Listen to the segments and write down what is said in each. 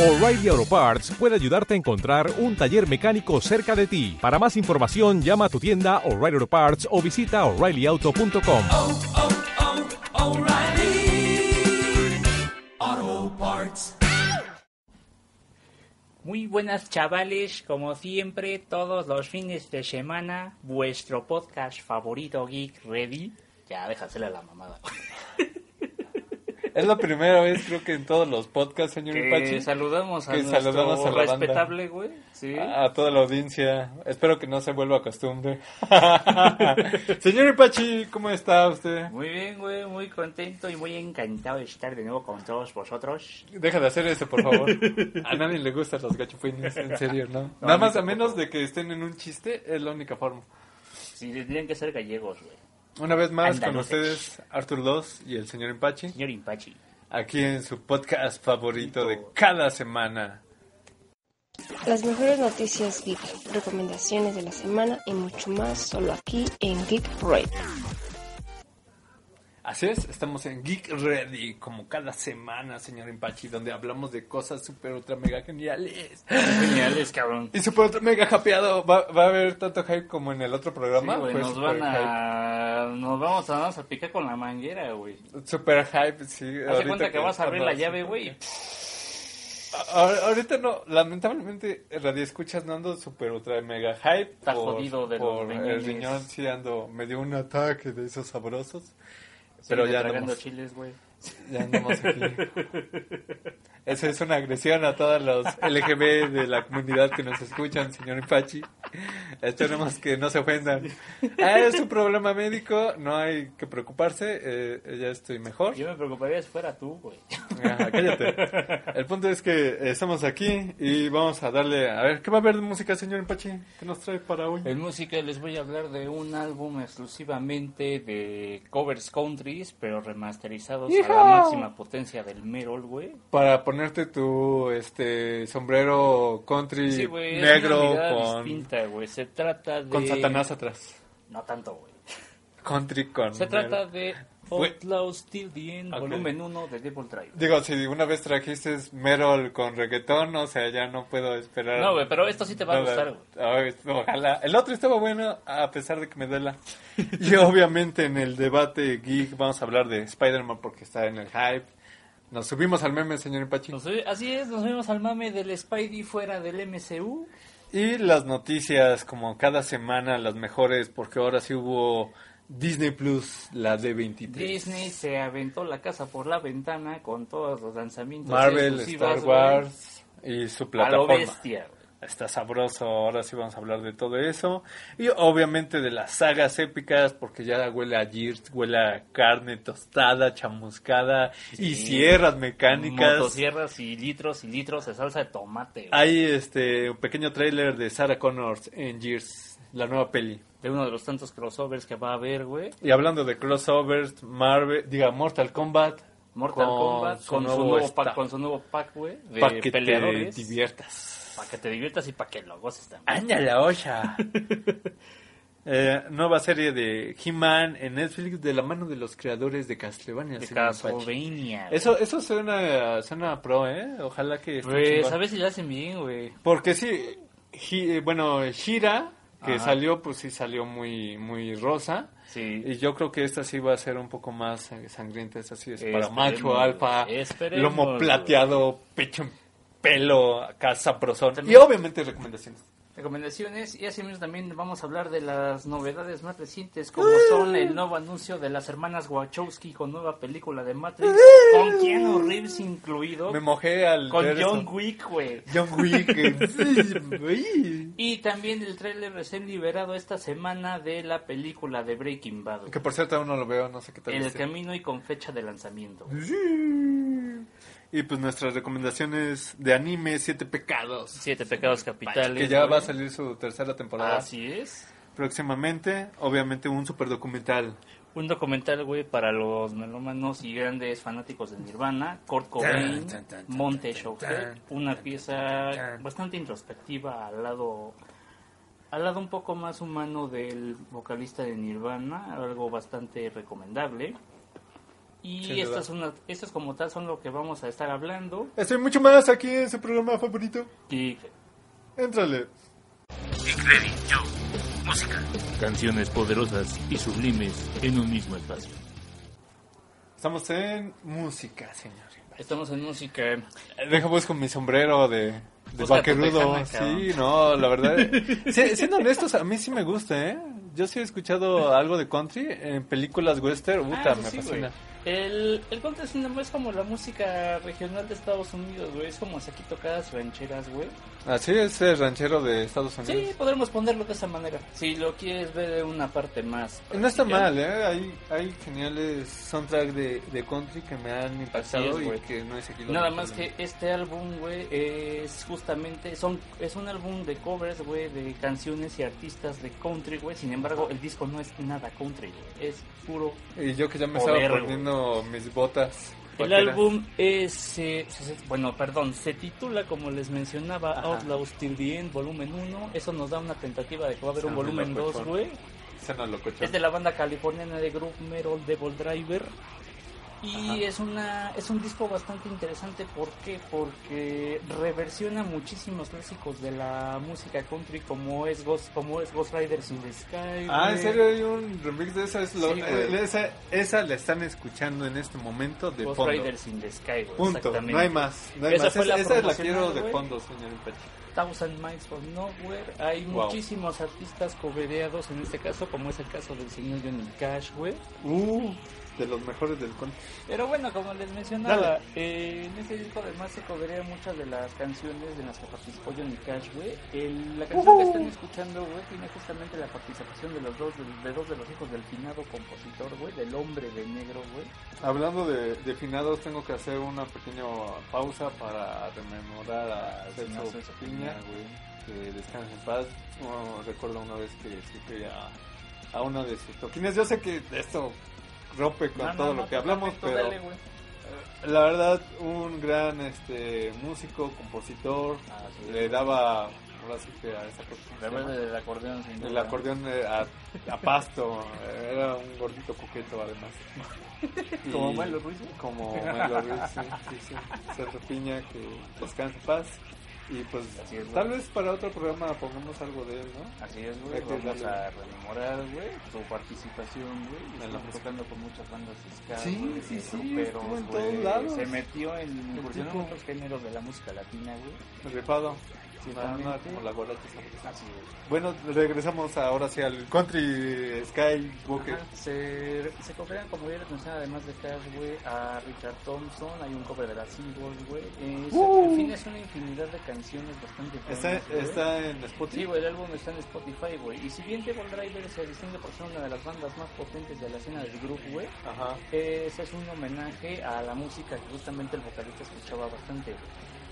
O'Reilly Auto Parts puede ayudarte a encontrar un taller mecánico cerca de ti. Para más información, llama a tu tienda O'Reilly Auto Parts o visita oreillyauto.com. oh, oh, O'Reilly Auto Parts. Muy buenas chavales, como siempre, todos los fines de semana, vuestro podcast favorito Geek Ready. Ya, déjasela a la mamada. Es la primera vez, creo que en todos los podcasts, señor Que Ipachi, saludamos a que saludamos a la respetable, güey. Sí. a toda la audiencia. Espero que no se vuelva costumbre. señor Ipachi, ¿cómo está usted? Muy bien, güey, muy contento y muy encantado de estar de nuevo con todos vosotros. Deja de hacer eso, por favor. A nadie le gustan los gachupines, en serio, ¿no? Nada más a menos de que estén en un chiste, es la única forma. Sí, tendrían que ser gallegos, güey. Una vez más con ustedes, Arthur Loss y el señor Ipachi, Señor Impachi. aquí en su podcast favorito de cada semana. Las mejores noticias geek, recomendaciones de la semana y mucho más solo aquí en Geek Radio. Así es, estamos en Geek Ready, como cada semana, señor Impachi, donde hablamos de cosas super ultra mega geniales. Geniales, cabrón. Y super ultra mega hypeado. ¿Va, va a haber tanto hype como en el otro programa? Sí, güey, nos van a... Nos vamos a, vamos a picar con la manguera, güey. Super hype, sí. Ahorita cuenta que vas a abrir la llave, güey. Ahorita no, lamentablemente Radio Escuchas no ando super ultra mega hype. Está jodido de los por el riñones. riñón, sí ando, me dio un ataque de esos sabrosos. Pero ya tragando andamos, chiles, güey. Ya andamos aquí. Esa es una agresión a todos los LGB de la comunidad que nos escuchan, señor Ipachi. Esperemos que no se ofendan. Ah, es un problema médico, no hay que preocuparse, eh, ya estoy mejor. Yo me preocuparía si fuera tú, güey. Ajá, cállate. El punto es que eh, estamos aquí y vamos a darle... A ver, ¿qué va a haber de música, señor Ipachi? ¿Qué nos trae para hoy? En música les voy a hablar de un álbum exclusivamente de covers countries, pero remasterizados a la máxima potencia del Merol, güey. Para ponerte tu este sombrero country Sí, güey, es negro con, distinta, güey. Se trata de... con Satanás atrás. No tanto, güey. Country con... Se trata de. Outlaws Till the End, volumen 1 de Devil Drive. Digo, si una vez trajiste Merol con reggaetón, o sea, ya no puedo esperar. No, güey, pero esto sí te va a gustar, güey. ojalá. El otro estaba bueno, a pesar de que me duela. y obviamente en el debate geek vamos a hablar de Spider-Man porque está en el hype. Nos subimos al meme, señor sube- así es, nos vemos al mame del Spidey fuera del MCU. Y las noticias, como cada semana, las mejores, porque ahora sí hubo Disney Plus, la D23. Disney se aventó la casa por la ventana con todos los lanzamientos Marvel, Star. Wars y su A lo plataforma. bestia. Está sabroso, ahora sí vamos a hablar de todo eso. Y obviamente de las sagas épicas, porque ya huele a Gears, huele a carne tostada, chamuscada y sierras mecánicas. Motosierras y litros y litros de salsa de tomate. Hay este un pequeño tráiler de Sarah Connors en Gears, la nueva peli. De uno de los tantos crossovers que va a haber, güey. Y hablando de crossovers, Marvel, diga Mortal Kombat, Mortal Con Kombat con su, nuevo pack, con su nuevo pack, güey, de para que te peleadores. diviertas. Para que te diviertas y para que lo goces también. ¡Aña la olla! Eh, nueva serie de He-Man en Netflix de la mano de los creadores de Castlevania. De. Castlevania. Eso, eso suena, suena pro, ¿eh? Ojalá que Pues, a ver si lo hacen bien, güey. Porque sí, Hi- eh, bueno, Shira, que Ajá. salió, pues sí salió muy, muy rosa. Sí. Y yo creo que esta sí va a ser un poco más eh, sangrienta. Esta sí es para macho, alfa, lomo plateado, pecho en pelo, acá sabrosón. Y obviamente recomendaciones. Recomendaciones y así mismo también vamos a hablar de las novedades más recientes como son el nuevo anuncio de las hermanas Wachowski con nueva película de Matrix con Keanu Reeves incluido Me mojé al con ver John eso. Wick, güey. John Wick. Y también el tráiler recién liberado esta semana de la película de Breaking Bad. que por cierto aún no lo veo, no sé qué tal. El esté. camino y con fecha de lanzamiento. Y pues nuestras recomendaciones de anime, Siete Pecados. Siete pecados capitales. Que ya güey. va a salir su tercera temporada Así es. próximamente. Obviamente un super documental. Un documental, güey, para los melómanos y grandes fanáticos de Nirvana, Kurt Cobain, Tan, tan, tan, Monte Showhead, una pieza tan. bastante introspectiva al lado al lado un poco más humano del vocalista de Nirvana, algo bastante recomendable. Y Sin esto duda. es, una, esto es como tal son lo que vamos a estar hablando. Estoy mucho más aquí en su programa favorito. Y Éntrale. Canciones poderosas y sublimes en un mismo espacio. Estamos en música, señor. estamos en música. Deja pues con mi sombrero de, de vaquerudo. Sí, no, la verdad. Sí, siendo honestos, a mí sí me gusta, ¿eh? Yo sí he escuchado algo de country en películas western. Puta, Ah, me sí, fascina. El, el country es como la música regional de Estados Unidos, güey. Es como aquí tocadas rancheras, güey. Así es el ranchero de Estados Unidos. Sí, podremos ponerlo de esa manera. Si lo quieres ver de una parte más. No está mal, ¿eh? Hay, hay geniales soundtrack de, de country que me han impactado es, y güey. que no he seguido. Nada más que este álbum, güey, es justamente, son, es un álbum de covers, güey, de canciones y artistas de country, güey. Sin embargo, el disco no es nada country, güey. Es puro Y yo que ya me Joder, estaba güey. Poniendo mis botas. El vaqueras. álbum es, eh, bueno, perdón, se titula, como les mencionaba, Ajá. Outlaws Till the End, volumen 1. Eso nos da una tentativa de que va a haber un volumen 2, locochón. güey. Es de la banda californiana de Group Metal Devil Driver. Y es una es un disco bastante interesante, ¿por qué? Porque reversiona muchísimos clásicos de la música country como es Ghost, como es Ghost Riders in the Sky. Ah, ¿en serio hay un remix de esa? Es lo, Sí, eh, esa, esa la están escuchando en este momento de Ghost fondo. Riders in the Sky, güey, Punto, no hay más. No hay Esa más. fue Esa, la esa la quiero de güey. fondo, señor. Thousand Miles from Nowhere. Hay Wow. muchísimos artistas cobereados en este caso, como es el caso del señor Johnny Cash, güey. Uh, de los mejores del country. Pero bueno, como les mencionaba, eh, en este disco además se coberea muchas de las canciones en las que participó Johnny Cash, güey. La canción que están escuchando, güey, tiene justamente la participación de los dos, de, de dos de los hijos del finado compositor, güey, del hombre de negro, güey. Hablando de, de finados, tengo que hacer una pequeña pausa para rememorar a Celso Celso Piña, güey, que descanse en paz. Recuerdo una vez que escuché a, a uno de sus toquines. Yo sé que esto rompe con No, todo no, lo que hablamos, pero dale, la verdad, un gran este músico, compositor, Ah, sí. le daba, ahora sí que a esa del acordeón, sin el acordeón eh, a, a pasto, era un gordito coqueto además. Y- Como Milo Ruiz. Como Milo Ruiz, sí, sí, sí. Piña, que descanse en paz. Y pues, Así es, tal vez para otro programa pongamos algo de él, ¿no? Así es, güey. Vamos a rememorar, güey, su participación, güey. Estuvo tocando con muchas bandas ska, Sí, güey, sí, sí, estuvo en todos lados. Se metió en incursionó en géneros de la música latina, güey. Rifado. Sí, Totalmente. nada como la gorra que se Así es. Bueno, regresamos ahora sí al Country Sky Booker. Ajá, Se, se cooperan, como ya les mencioné, además de Cash, güey, a Richard Thompson, hay un cover de las Eagles, güey. Es- En fin, es una infinidad de canciones bastante Uh. Está, buenas, güey. está en Spotify. Sí, güey, el álbum está en Spotify, güey. Y si bien Devil Driver se distingue por ser una de las bandas más potentes de la escena del grupo, güey, Ajá. ese es un homenaje a la música que justamente el vocalista escuchaba bastante.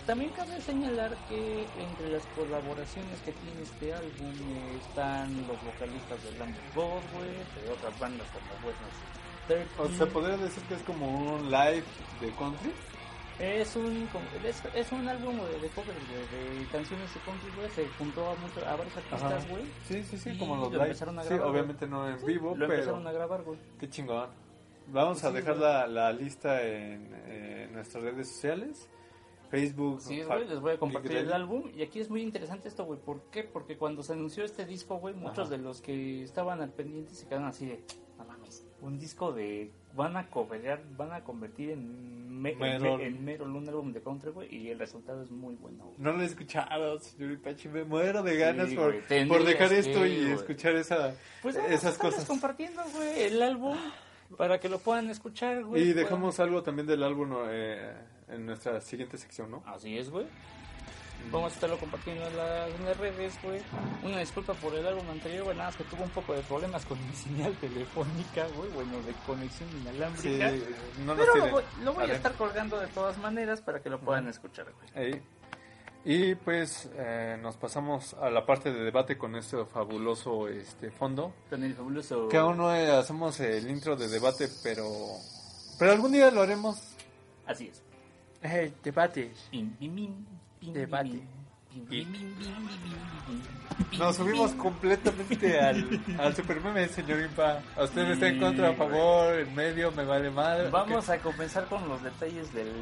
También cabe señalar que entre las colaboraciones que tiene este álbum están los vocalistas de Lamb güey, de otras bandas como Buenos O sea, podría decir que es como un live de country. Es un, es, es un álbum de, de covers, de canciones de country, güey. Se juntó a, muchos, a varios artistas, güey. Sí, sí, sí, como los lo live. empezaron a Sí, grabar, obviamente no en vivo, Lo pero empezaron a grabar, güey. qué chingón. Vamos a Sí, dejar la, la lista en, eh, nuestras redes sociales. Facebook. Sí, güey, les voy a compartir el álbum. Y aquí es muy interesante esto, güey. ¿Por qué? Porque cuando se anunció este disco, güey, muchos Ajá. de los que estaban al pendiente se quedaron así de, no mames, un disco de, van a coverear, van a convertir en, me, en, Merol. en Merol un álbum de country, güey. Y el resultado es muy bueno, güey. No lo he escuchado, señor Ipachi. Me muero de ganas Sí, por, por dejar que, esto y güey. escuchar esa, Pues esas cosas. compartiendo, güey, el álbum para que lo puedan escuchar, güey. Y puedan- dejamos algo también del álbum eh, en nuestra siguiente sección, ¿no? Así es, güey. Vamos a estarlo compartiendo en las, redes, güey. Una disculpa por el álbum anterior, güey. Nada más que tuvo un poco de problemas con mi señal telefónica, güey. Bueno, de conexión Sí, inalámbrica. no nos Pero lo voy, lo voy a ver. estar colgando de todas maneras para que lo puedan escuchar, güey. Ahí. Y pues eh, nos pasamos a la parte de debate con este fabuloso este fondo. Con el fabuloso. Que aún no eh, hacemos el intro de debate, pero pero algún día lo haremos. Así es. Pim, pim, Debate. Nos subimos completamente al, al super meme, señor Impa. ¿A usted está en contra, a favor, en medio, me vale madre? Vamos a comenzar con los detalles del,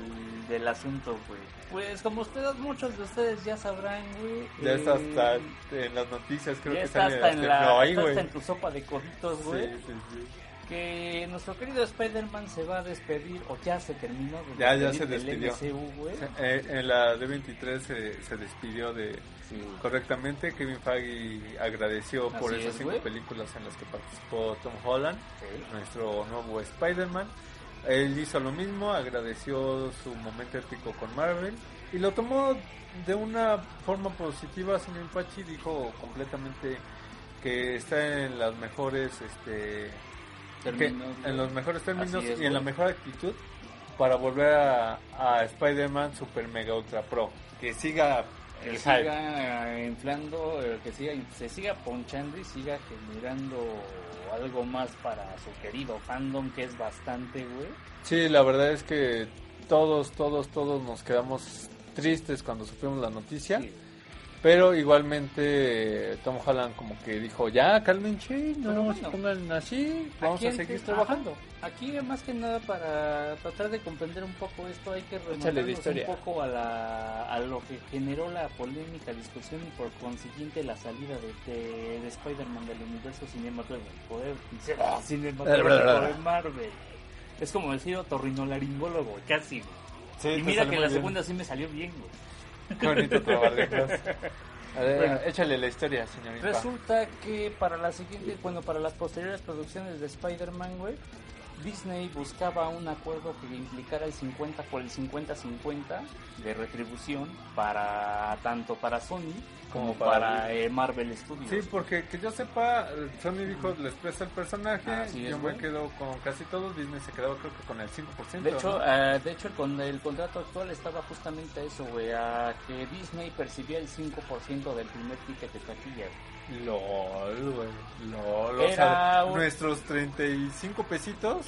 del asunto, güey. Pues como ustedes, muchos de ustedes ya sabrán, güey. Ya está eh, hasta en las noticias, creo ya que está sale hasta en, la, No, ahí, está hasta en tu sopa de coditos, Sí, güey. sí, sí. Que nuestro querido Spider-Man se va a despedir, o ya se terminó de Ya, ya se despidió. MCU. Eh, en la D23 se, se despidió de Sí. correctamente. Kevin Feige agradeció por esas es, cinco güey. películas en las que participó Tom Holland, Sí. nuestro nuevo Spider-Man. Él hizo lo mismo, agradeció su momento épico con Marvel y lo tomó de una forma positiva. Señor Pachi dijo completamente que está en las mejores este, que- Términos, en los mejores términos es, y en la mejor actitud para volver a, a Spider-Man Super Mega Ultra Pro. Que siga que el hype. siga inflando, eh, que siga, se siga ponchando y siga generando algo más para su querido fandom, que es bastante, güey. Sí, la verdad es que todos, todos, todos nos quedamos tristes cuando supimos la noticia. Sí. Pero igualmente Tom Holland como que dijo, ya, cálmense, no Pero se bueno, pongan así, vamos a seguir ajá, trabajando. Aquí más que nada para tratar de comprender un poco esto hay que remontarnos un poco a, la, a lo que generó la polémica discusión y por consiguiente la salida de, de, de Spider-Man del universo cinematográfico de, cinematográfico de Marvel. Es como decir otorrinolaringólogo, casi. Sí, y mira que la bien. segunda sí me salió bien, güey. Qué bonito trabalenguas. A ver, Bueno. échale la historia, señorita. Resulta que para la siguiente, bueno, para las posteriores producciones de Spider-Man, güey, Disney buscaba un acuerdo que implicara el 50 por el 50-50 de retribución para tanto para Sony como, para eh, Marvel Studios. Sí, porque que yo sepa, Sony dijo, les presta el personaje, Así es, yo me güey. quedo con casi todos, Disney se quedaba creo que con el 5%. De hecho, ¿no? eh, de hecho con el contrato actual estaba justamente eso, güey, a que Disney percibía el 5% del primer ticket de taquilla. LOL, güey, LOL, o sea, un- nuestros 35 pesitos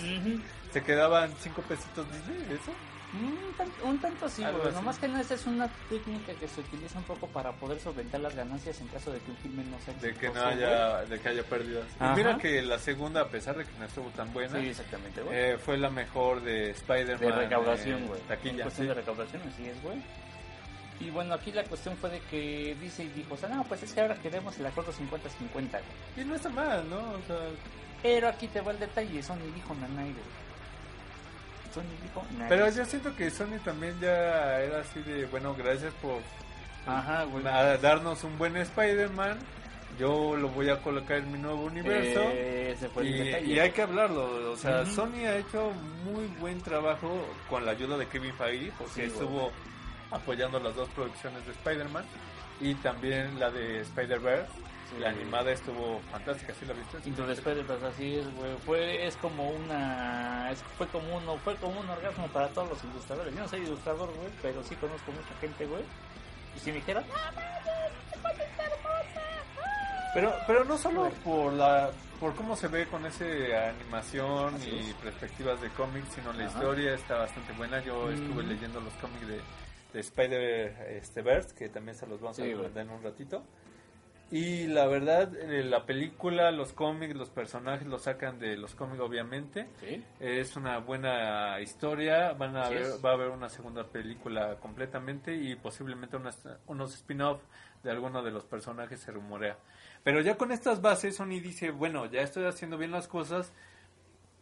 se quedaban 5 pesitos Disney, ¿eso? Un, tan- un tanto sí, güey. Nomás que no, esa es una técnica que se utiliza un poco para poder solventar las ganancias en caso de que un filme no sea De que no haya, de que haya pérdidas. Y Ajá. mira que la segunda, a pesar de que no estuvo tan buena. Sí, exactamente, güey. eh, fue la mejor de Spider-Man. de recaudación, eh, güey. En cuestión sí. de recaudación, así es, güey. Y bueno, aquí la cuestión fue de que Disney dijo, o sea, no, pues es que ahora queremos el acuerdo 50-50, güey. Y no está mal, ¿no? O sea, Pero aquí te va el detalle, Sony dijo nanay, güey. Sony dijo nanay. pero yo siento que Sony también ya era así de, bueno, gracias por Ajá, a darnos un buen Spider-Man. Yo lo voy a colocar en mi nuevo universo. Eh, Y, hay que hablarlo, o sea. Sony ha hecho muy buen trabajo con la ayuda de Kevin Feige, porque Sí, estuvo apoyando las dos producciones de Spider-Man y también la de Spider-Verse. Sí. La animada estuvo fantástica, ¿sí la viste? Into the Spider-Verse, así es, güey. Fue, es como una, es- fue como uno, fue como un orgasmo para todos los ilustradores. Yo no soy ilustrador, güey, pero sí conozco mucha gente, güey. Y si me dijeron, Pero, pero no solo por la por cómo se ve con ese animación Así y es. perspectivas de cómics, sino la Ajá. historia está bastante buena. Yo estuve Ujú. leyendo los cómics de, de Spider este, Verse, que también se los vamos Sí, a recomendar en un ratito. Y la verdad, la película, los cómics, los personajes los sacan de los cómics, obviamente. ¿sí? Es una buena historia. Van a ver- va a haber una segunda película completamente y posiblemente unas- unos spin-off de alguno de los personajes se rumorea. Pero ya con estas bases, Sony dice: Bueno, ya estoy haciendo bien las cosas.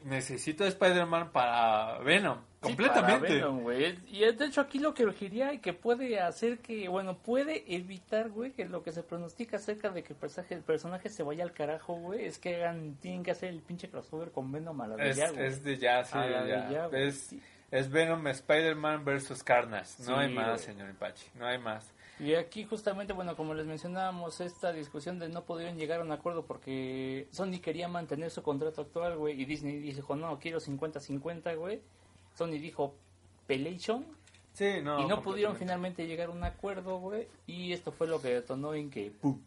Necesito a Spider-Man para Venom. Sí, completamente. para Venom, güey. Y es, de hecho aquí lo que urgiría y que puede hacer que, bueno, puede evitar, güey, que lo que se pronostica acerca de que el personaje, el personaje se vaya al carajo, güey, es que hagan, tienen que hacer el pinche crossover con Venom a la de es, ya, güey. es de ya, sí, A de ya. ya, güey. es, Sí. es Venom, Spider-Man versus Carnage. No Sí, hay más, güey. señor Ipachi. No hay más. Y aquí justamente, bueno, como les mencionábamos, esta discusión de no pudieron llegar a un acuerdo porque Sony quería mantener su contrato actual, güey, y Disney dijo, no, quiero 50-50, güey. Sony dijo, Pelation, Sí, no. y no pudieron finalmente llegar a un acuerdo, güey, y esto fue lo que detonó en que, ¡pum!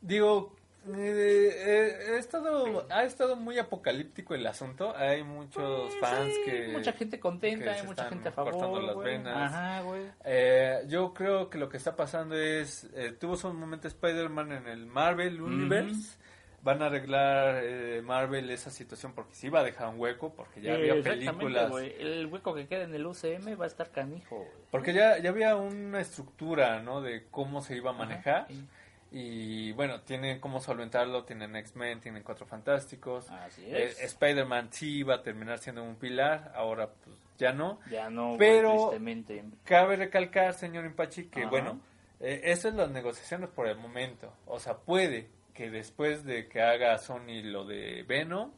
Digo, Eh, eh, he estado, ha estado muy apocalíptico el asunto. Hay muchos fans Sí, que. mucha gente contenta, hay mucha gente a favor. cortando las güey. venas. Ajá, güey. Eh, yo creo que lo que está pasando es. eh, tuvo su momento Spider-Man en el Marvel Universe. Van a arreglar eh, Marvel esa situación porque sí va a dejar un hueco. Porque ya había películas. güey. El hueco que queda en el UCM va a estar canijo, güey. Porque ya, ya había una estructura, ¿no? De cómo se iba a manejar. Ajá, sí. Y bueno, tienen cómo solventarlo, tienen X-Men, tienen Cuatro Fantásticos. Así Eh, es. Spider-Man sí iba a terminar siendo un pilar, ahora pues ya no. Ya no, Pero- tristemente. Cabe recalcar, señor Impachi, que Ajá. bueno, eh, eso es las negociaciones por el momento. O sea, puede que después de que haga Sony lo de Venom,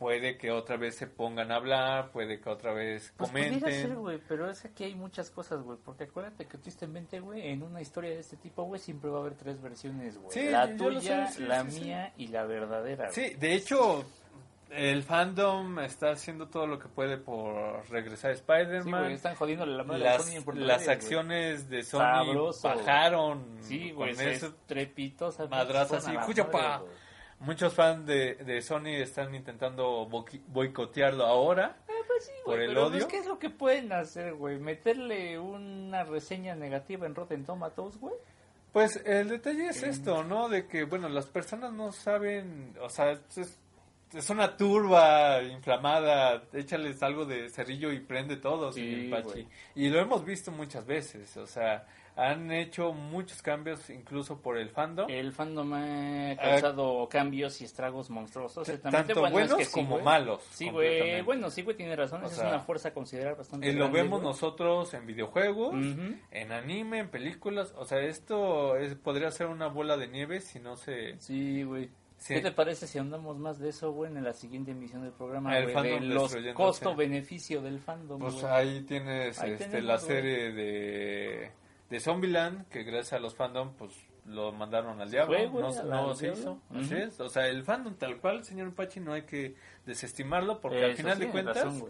puede que otra vez se pongan a hablar, puede que otra vez Pues comenten. ser, güey, pero es que aquí hay muchas cosas, güey. Porque acuérdate que tristemente, güey, en una historia de este tipo, güey, siempre va a haber tres versiones, güey. Sí, la tuya, sé, sí, la sí, mía y la verdadera. Sí, de hecho, el fandom está haciendo todo lo que puede por regresar a Sí, Spider-Man. están jodiéndole la madre las, Sony en Puerto las acciones de Sony Sabroso, bajaron Sí, güey, con se eso. estrepitosa. madrazas y ¡cuchapa! Muchos fans de, de Sony están intentando boicotearlo ahora. Pues sí, por el pero, odio. pues, ¿Qué es lo que pueden hacer, güey? ¿Meterle una reseña negativa en Rotten Tomatoes, güey? Pues el detalle es esto, ¿no? De que, bueno, las personas no saben, o sea, es, es una turba inflamada, échales algo de cerrillo y prende todo, Sí, güey. Y lo hemos visto muchas veces, o sea, han hecho muchos cambios incluso por el fandom. El fandom ha causado cambios y estragos monstruosos. Tanto bueno, es buenos que como malos, Sí, güey. Bueno, sí, güey, tiene razón. O sea, es una fuerza a considerar bastante Y lo grande, vemos nosotros en videojuegos, en anime, en películas, o sea, esto es, podría ser una bola de nieve si no se... Sí, güey. Sí. ¿Qué te parece si andamos más de eso, güey, en la siguiente emisión del programa, El güey? fandom De los costo-beneficio del fandom, Pues güey. ahí tienes Ahí este, tenemos, la serie de, de Zombieland, que gracias a los fandom, pues lo mandaron al diablo, no, se hizo. es, o sea, el fandom tal cual, señor Pachi, no hay que desestimarlo, porque al final sí, de cuentas razón,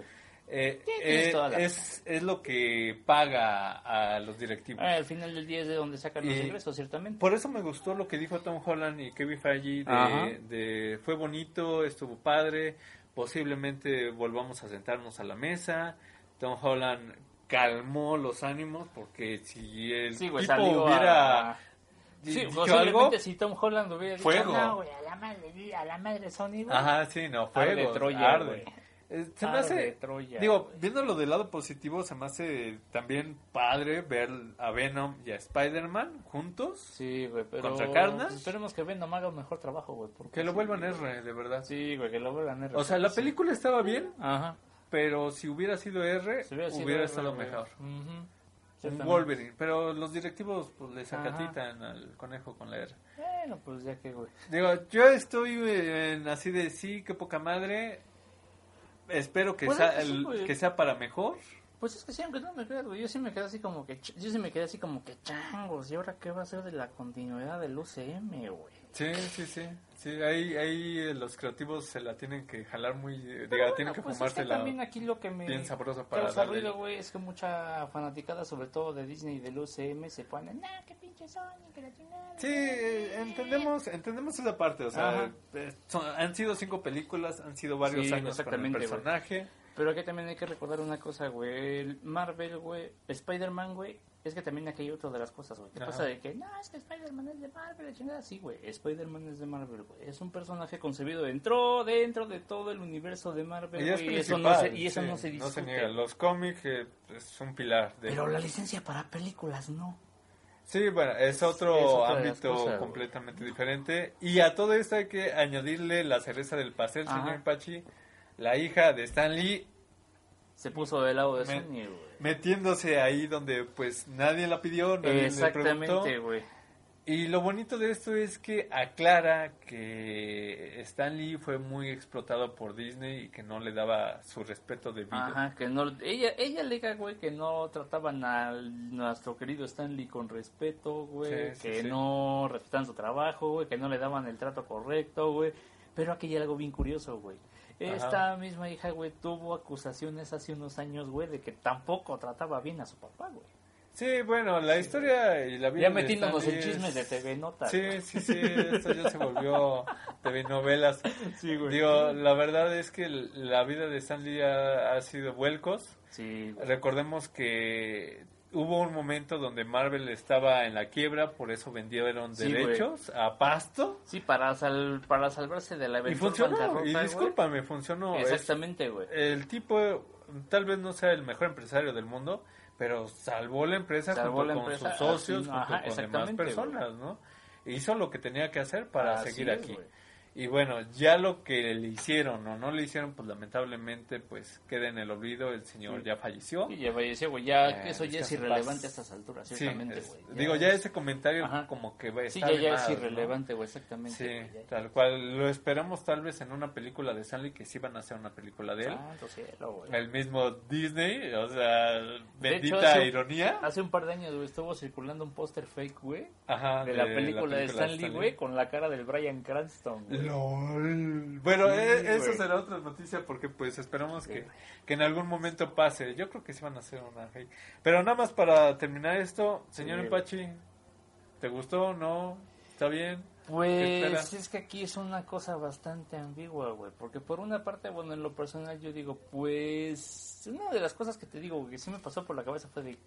eh, eh, es, es lo que paga a los directivos. Ah, al final del día es de donde sacan los Y- ingresos, ciertamente. Por eso me gustó lo que dijo Tom Holland y Kevin Feige de, de fue bonito, estuvo padre, posiblemente volvamos a sentarnos a la mesa. Tom Holland calmó los ánimos porque si el Sí, güey, tipo hubiera a... Sí, dicho algo, si Tom Holland hubiera dicho, Fuego. no, güey, a la madre, a la madre Sony, ajá, sí, no, Arde fuego, Troya, arde. Eh, Se me Arde hace, Troya, digo, güey. viéndolo del lado positivo, se me hace también padre ver a Venom y a Spider-Man juntos, Sí, güey, pero... ¿Contra Carnage? pues, esperemos que Venom haga un mejor trabajo, güey. que lo sí, vuelvan güey. R, de verdad. Sí, güey, que lo vuelvan R. O sea, la Sí. película estaba bien, Ajá. Pero si hubiera sido R, Si hubiera, sido R, estado mejor. Un Ciertamente. Wolverine, pero los directivos pues le Ajá. sacatitan al conejo con la R. Bueno, pues ya que, güey. Digo, yo estoy en así de sí, qué poca madre. Espero que, Puede sea, que sí, el- güey. que sea para mejor. Pues es que sí, aunque no me creas, güey. Yo sí me quedé así como que. Yo sí me quedé así como que changos. ¿Y ahora qué va a ser de la continuidad del UCM, güey? Sí, sí, sí. Sí, ahí, ahí eh, los creativos se la tienen que jalar muy... eh, diga, bueno, tienen que pues es fumársela también aquí lo que me bien sabroso para causa darle... ruido, güey, es que mucha fanaticada, sobre todo de Disney y del UCM, se ponen, nah, qué pinche Sony, que la chingada. Sí, eh, entendemos, entendemos esa parte, o sea, son- han sido cinco películas, han sido varios Sí, años con el personaje. Pero aquí también hay que recordar una cosa, güey. El Marvel, güey, Spider-Man, güey, es que también aquí hay otra de las cosas, güey. ¿Qué Ajá. pasa de que, no, es que Spider-Man es de Marvel, chingada? Sí, güey, Spider-Man es de Marvel, güey. Es un personaje concebido dentro, dentro de todo el universo de Marvel, Y es güey. Y eso, no se, y eso sí, no se discute. niega. Los cómics eh, es un pilar. De... Pero la licencia para películas, no. Sí, bueno, es otro Es ámbito cosas, güey. completamente diferente. Y a todo esto hay que añadirle la cereza del pastel, Ajá. señor Pachi. La hija de Stan Lee Se puso del lado de Me- Sony, güey. metiéndose ahí donde pues nadie la pidió, nadie. Exactamente, güey. Y lo bonito de esto es que aclara que Stan Lee fue muy explotado por Disney y que no le daba su respeto debido. Ajá, que no, ella, ella alega, güey, que no trataban a nuestro querido Stanley con respeto, güey, Sí, sí, que sí. no respetaban su trabajo, güey, que no le daban el trato correcto, güey. Pero aquí hay algo bien curioso, güey. Esta misma hija, güey, tuvo acusaciones hace unos años, güey, de que tampoco trataba bien a su papá, güey. Sí, bueno, la historia y la vida Ya metiéndonos en chismes de TV Notas. Sí, sí, sí, esto ya se volvió TV novelas. Sí, güey. Digo, la verdad es que la vida de Stan Lee ha, ha sido vuelcos. Sí, güey. Recordemos que hubo un momento donde Marvel estaba en la quiebra, por eso vendieron Sí, derechos a pasto. Sí, para, sal, para salvarse de la Y funcionó, y discúlpame, funcionó. Es- Exactamente, güey. el tipo tal vez no sea el mejor empresario del mundo, pero salvó la empresa Salvó junto la con empresa, sus socios, así, junto ajá, con demás personas, ¿no? Hizo lo que tenía que hacer para Así seguir es, aquí. Y bueno, ya lo que le hicieron o no le hicieron, pues lamentablemente, pues queda en el olvido. El señor Sí. ya falleció. Sí, ya falleció, güey. Ya, Eh, eso ya es irrelevante paz. a estas alturas, Sí, ciertamente, güey. digo, ya ese comentario Ajá. como que va a Sí, estar ya, ya de es irrelevante, güey, exactamente. Sí, güey, ya. tal cual. Lo esperamos tal vez en una película de Stanley, que sí van a hacer una película de él. Santo cielo, güey. El mismo Disney, o sea, De bendita hecho, hace- ironía. Hace un par de años, güey, estuvo circulando un póster fake, güey, Ajá, de, la película de Stanley, güey, con la cara del Brian Cranston, güey. LOL. Bueno, Sí, eh, eso será otra noticia porque pues esperamos Sí. que, que en algún momento pase. Yo creo que sí van a hacer una fake. Pero nada más para terminar esto, señor Sí. Empachi, ¿te gustó? ¿No? ¿Está bien? ¿Qué Pues es que aquí es una cosa bastante ambigua, güey. Porque por una parte, bueno, en lo personal yo digo, pues una de las cosas que te digo que sí me pasó por la cabeza fue de,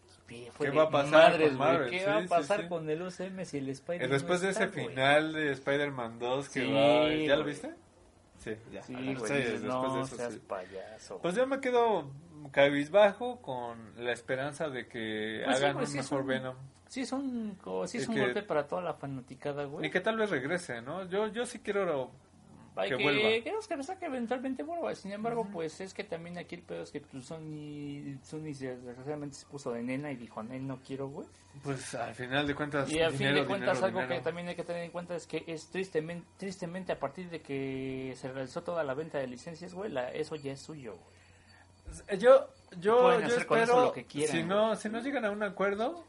fue ¿Qué de va a pasar con? ¿Qué va a pasar con el UCM si el Spider Eh, después de ese final de Spider-Man 2 que Sí, va... ¿Ya lo viste? Sí, ya. Sí, güey, después no de eso seas sí. payaso. Pues yo me quedo cabizbajo con la esperanza de que Pues sí, hagan un sí es mejor un- Venom. Sí es un, sí es Es un que- golpe para toda la fanaticada, güey. Y que tal vez regrese, ¿no? Yo, yo sí quiero Hay que que, vuelva. queremos que que eventualmente vuelva. Sin embargo, pues es que también aquí el pedo es que pues, Sony, Sony se- desgraciadamente se puso de nena y dijo, "Nel, no quiero, güey. Pues al final de cuentas. Y al fin dinero, de cuentas, dinero, algo que también hay que tener en cuenta es que es tristemente, tristemente a partir de que se realizó toda la venta de licencias, güey, la, eso ya es suyo, güey. Yo, yo, yo espero. lo que quieran, si no, si no llegan a un acuerdo,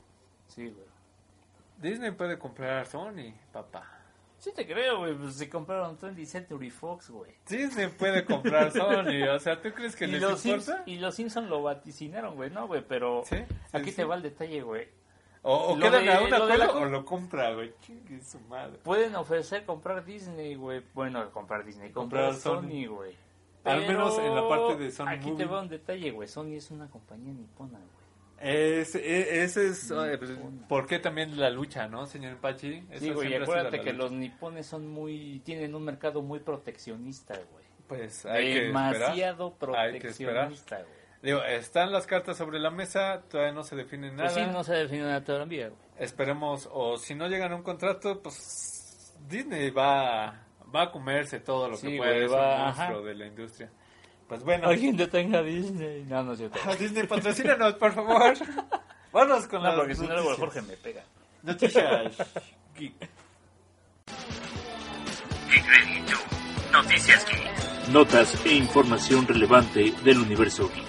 Sí, güey. Disney puede comprar a Sony, papá. Sí te creo, güey, pues se compraron 20th Century Fox, güey. Disney puede comprar Sony, o sea, ¿tú crees que Y les los, importa? Sims- y los Simpsons lo vaticinaron, güey, no, güey, pero Sí, sí, aquí sí. te va el detalle, güey. O, o quedan de- a un lo de la acuerdo co- o lo compra, güey. Chingue su madre. Pueden ofrecer comprar Disney, güey. Bueno, comprar Disney, comprar, Comprar Sony. Güey. Al menos en la parte de Sony Aquí Movie. te va un detalle, güey. Sony es una compañía nipona, güey. Ese, e- ese es. pues, ¿Por qué también la lucha, no, señor Pachi? Sí, güey, y acuérdate que los nipones son muy... Tienen un mercado muy proteccionista, güey. Pues hay que esperar. Demasiado Hay que proteccionista, güey. Digo, están las cartas sobre la mesa, todavía no se define nada. Pues sí, no se define nada todavía, güey. Esperemos, o si no llegan a un contrato, pues Disney va, va a comerse todo lo Sí, que puede, güey, es un va, monstruo de la industria. Pues bueno, Alguien detenga a Disney. No, no es cierto. Disney, patrocínanos, por favor. Vamos con No, las porque si no luego. Jorge me pega. Noticias. Geek. Noticias Geek. Notas e información relevante del universo geek.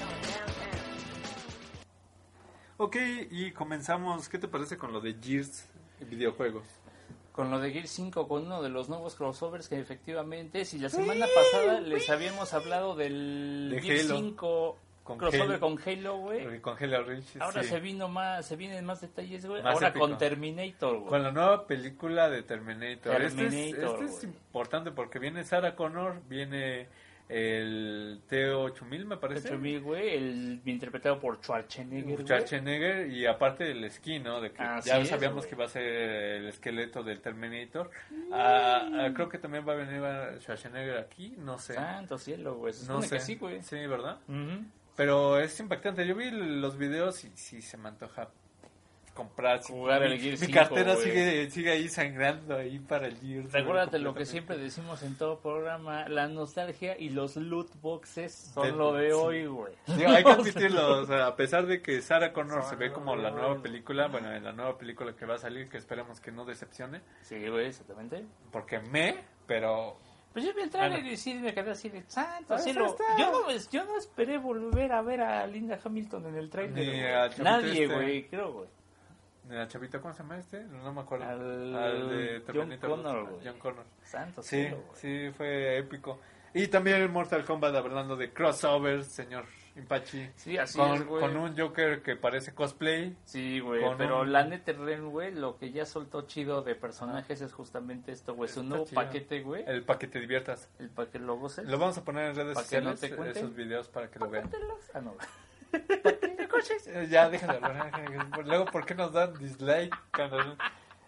Ok, y comenzamos. ¿Qué te parece con lo de Gears videojuegos? Con lo de Gear 5, con uno de los nuevos crossovers que efectivamente, si la semana pasada les habíamos hablado del De Gear Halo. 5 Con crossover Halo. con Halo, güey. Con Halo Reach. Ahora sí. se vino más, se vienen más detalles, güey. Ahora épico. con Terminator, güey. Con la nueva película de Terminator. este es, Terminator, este es importante porque viene Sarah Connor, viene el T-8000, me parece. 8000, güey, el interpretado por Schwarzenegger. Schwarzenegger y aparte el skin, ¿no? De que Así ya sabíamos que iba a ser el esqueleto del Terminator. Ah, ah, creo que también va a venir Schwarzenegger aquí, no sé. Santo cielo, güey. No sé. que sí, güey. Sí, ¿verdad? Pero es impactante. Yo vi los videos y sí se me antoja comprar. Jugar mi, el Gear Mi 5, cartera güey. sigue, sigue ahí sangrando ahí para el Gear. Recuérdate lo que siempre decimos en todo programa, la nostalgia y los loot boxes son De- lo de sí. hoy, güey. Digo, hay que admitirlo, o sea, a pesar de que Sarah Connor se ve como la nueva película, bueno, en la nueva película que va a salir, que esperemos que no decepcione, Sí, güey, exactamente. porque me, pero Pues yo vi el trailer Bueno. y sí me quedé así de santo cielo. Yo no, yo no esperé volver a ver a Linda Hamilton en el trailer. Nadie, güey, creo, güey. La chavita, ¿cómo se llama este? No me acuerdo. Al de John Connor, güey. John Connor. Santo Sí, cielo, sí, fue épico. Y también el Mortal Kombat hablando de crossovers, señor Impachi. Sí, así con, es, güey. con un Joker que parece cosplay. Sí, güey, pero un- la NetherRealm, güey, lo que ya soltó chido de personajes es justamente esto, güey, su nuevo chido. paquete, güey, El para que te diviertas. el paquete lo goces. Lo vamos a poner en redes ¿Para que no sociales, cuente? esos videos para que lo vean. Ah, no. Eh, Ya, déjalo. Luego, ¿por qué nos dan dislike? cuando-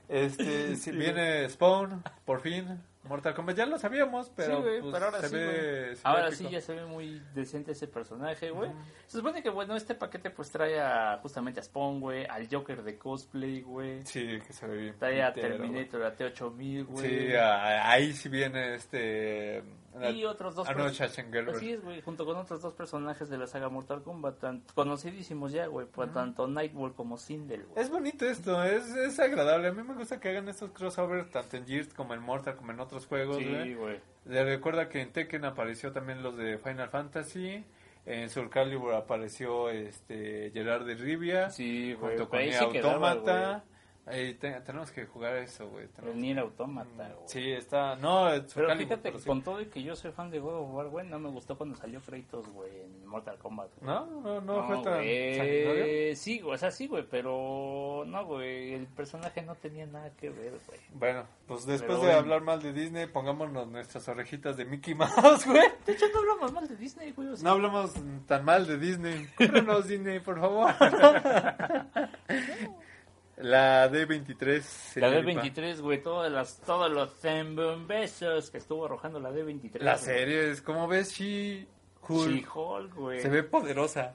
Este, si viene Spawn, por fin. Mortal Kombat, ya lo sabíamos, pero, sí, pues, pero ahora se sí, ve, se Ahora sí ya se ve muy decente ese personaje, güey. Se supone que, bueno, este paquete pues trae a, justamente a Spawn, güey, al Joker de cosplay, güey. Sí, que se ve bien. Trae a Terminator, a T-8000, güey. güey. Sí, a- ahí sí viene este... Y otros dos Arnold Schwarzenegger. Así es, güey, junto con otros dos personajes de la saga Mortal Kombat, tan- conocidísimos ya, güey, por tanto Nightwolf como Sindel, güey. Es bonito esto, es, es agradable. A mí me gusta que hagan estos crossovers tanto en Gears como en Mortal como en otros juegos. Sí, güey. Le recuerda que en Tekken apareció también los de Final Fantasy. En Soul Calibur apareció este Gerard de Rivia. Sí, güey. junto con sí quedaba, Te- tenemos que jugar eso, güey. tenemos- El Nier Automata, güey. Sí, está. No, el Soul Pero Calibur, fíjate, pero sí. con todo y que yo soy fan de God of War, güey, no me gustó cuando salió Kratos, güey, en Mortal Kombat. güey. No, no, no, fue tan. Sí, güey, o sea, sí, güey, pero no, güey, el personaje no tenía nada que ver, güey. Bueno, pues después Pero de hablar mal de Disney, pongámonos nuestras orejitas de Mickey Mouse, güey. De hecho, no hablamos mal de Disney, güey. o sea, No hablamos tan mal de Disney. Cómpranos Disney, por favor. La D23. La señorita. D23, güey, todas las, todos los besos que estuvo arrojando la D23. La serie es, como ves, She Hulk güey. se ve poderosa.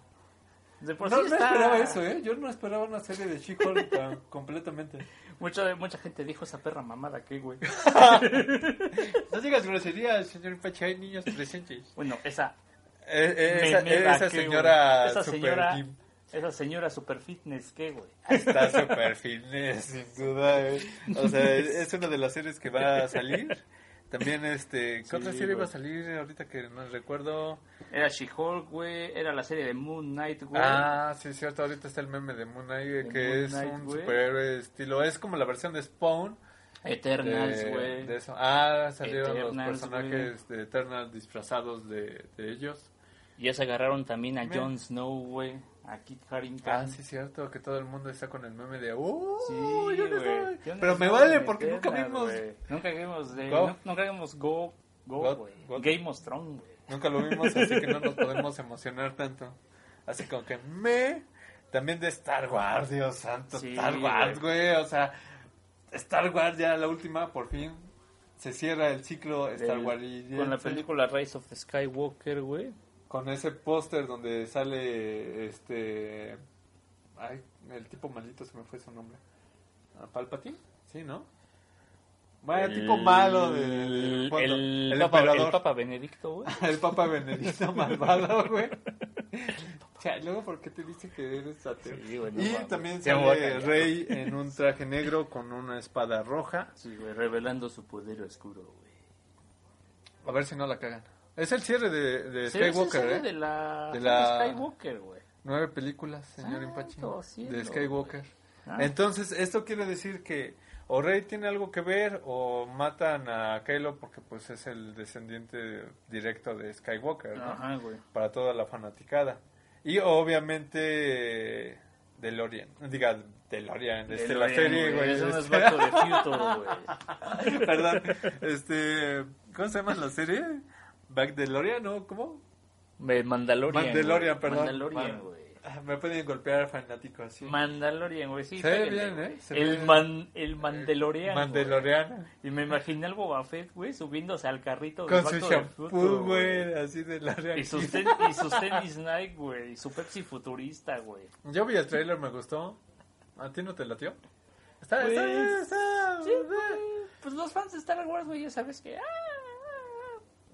De por no, sí no está- esperaba eso, ¿eh? Yo no esperaba una serie de She-Hulk completamente. Mucha, mucha gente dijo esa perra mamada que, güey. No digas groserías, señor Pachi, hay niños presentes. Bueno, esa, Eh, eh, esa señora. Esa super señora-. Esa señora super fitness, ¿qué, güey? Está super fitness, sin duda. eh. O sea, es una de las series que va a salir. También, este, ¿qué Sí, otra serie güey. va a salir ahorita que no recuerdo? Era She-Hulk, güey. Era la serie de Moon Knight, güey. Ah, sí, cierto. Ahorita está el meme de Moon Knight, eh, que Moon es Knight, un güey. superhéroe estilo. Es como la versión de Spawn. Eternals, de, güey. Ah, salieron Eternals, los personajes de Eternal disfrazados de, de ellos. Ya se agarraron también a. Jon Snow, güey. A Kit Harington. Ah, sí, es cierto, que todo el mundo está con el meme de. ¡Uh! Sí, yo no güey. soy". Jon Pero me vale porque nunca vimos. Nunca vimos de... Go. no- nunca vimos Go... Go, güey. Game of Thrones, güey. Nunca lo vimos, así que no nos podemos emocionar tanto. Así como que me. También de Star Wars, Dios santo, Sí, Star Wars, güey. O sea, Star Wars ya la última, por fin. Se cierra el ciclo Star Wars. y- Con la película Rise of Skywalker, güey. Con ese póster donde sale este. Ay, el tipo maldito se me fue su nombre. ¿A ¿Palpatine? Sí, ¿no? Bueno, el tipo malo de, el, el, Papa, emperador. el Papa Benedicto, güey. El Papa Benedicto malvado, güey. O sea, luego, ¿por qué te dice que eres ateo? Sí, güey, no y también a sale. Rey en un traje negro con una espada roja. Sí, güey, revelando su poder oscuro, güey. A ver si no la cagan. Es el cierre de, de Sí, Skywalker, es ¿eh? de la, De de la- Skywalker, güey. Nueve películas, señor Impachi. De Skywalker. Ah. Entonces, esto quiere decir que o Rey tiene algo que ver o matan a Kylo porque pues es el descendiente directo de Skywalker, ¿no? Ajá, güey. Para toda la fanaticada. Y obviamente DeLorean, diga DeLorean, este, la serie, güey. Eso no es este- Back to the Future, güey. Perdón, este, ¿cómo se llama la serie? Back DeLorean, ¿no? ¿Cómo? Mandalorian. Mandalorian, güey. perdón. Mandalorian, Man- güey. Ah, Me pueden golpear fanáticos, así. Mandalorian, güey. Sí, Se ve bien. ¿eh? Se el, ve- man, el Mandalorian. Mandalorian. Y me imaginé al Boba Fett, güey, subiéndose al carrito Con su shampoo, güey, así de la Y sus, ten- y sus tenis Nike, güey. Y su Pepsi futurista, güey. Yo vi el trailer, me gustó. ¿A ti no te latió? Está, Pues, está, está. Sí, güey. Pues los fans de Star Wars, güey, ya sabes que. ah,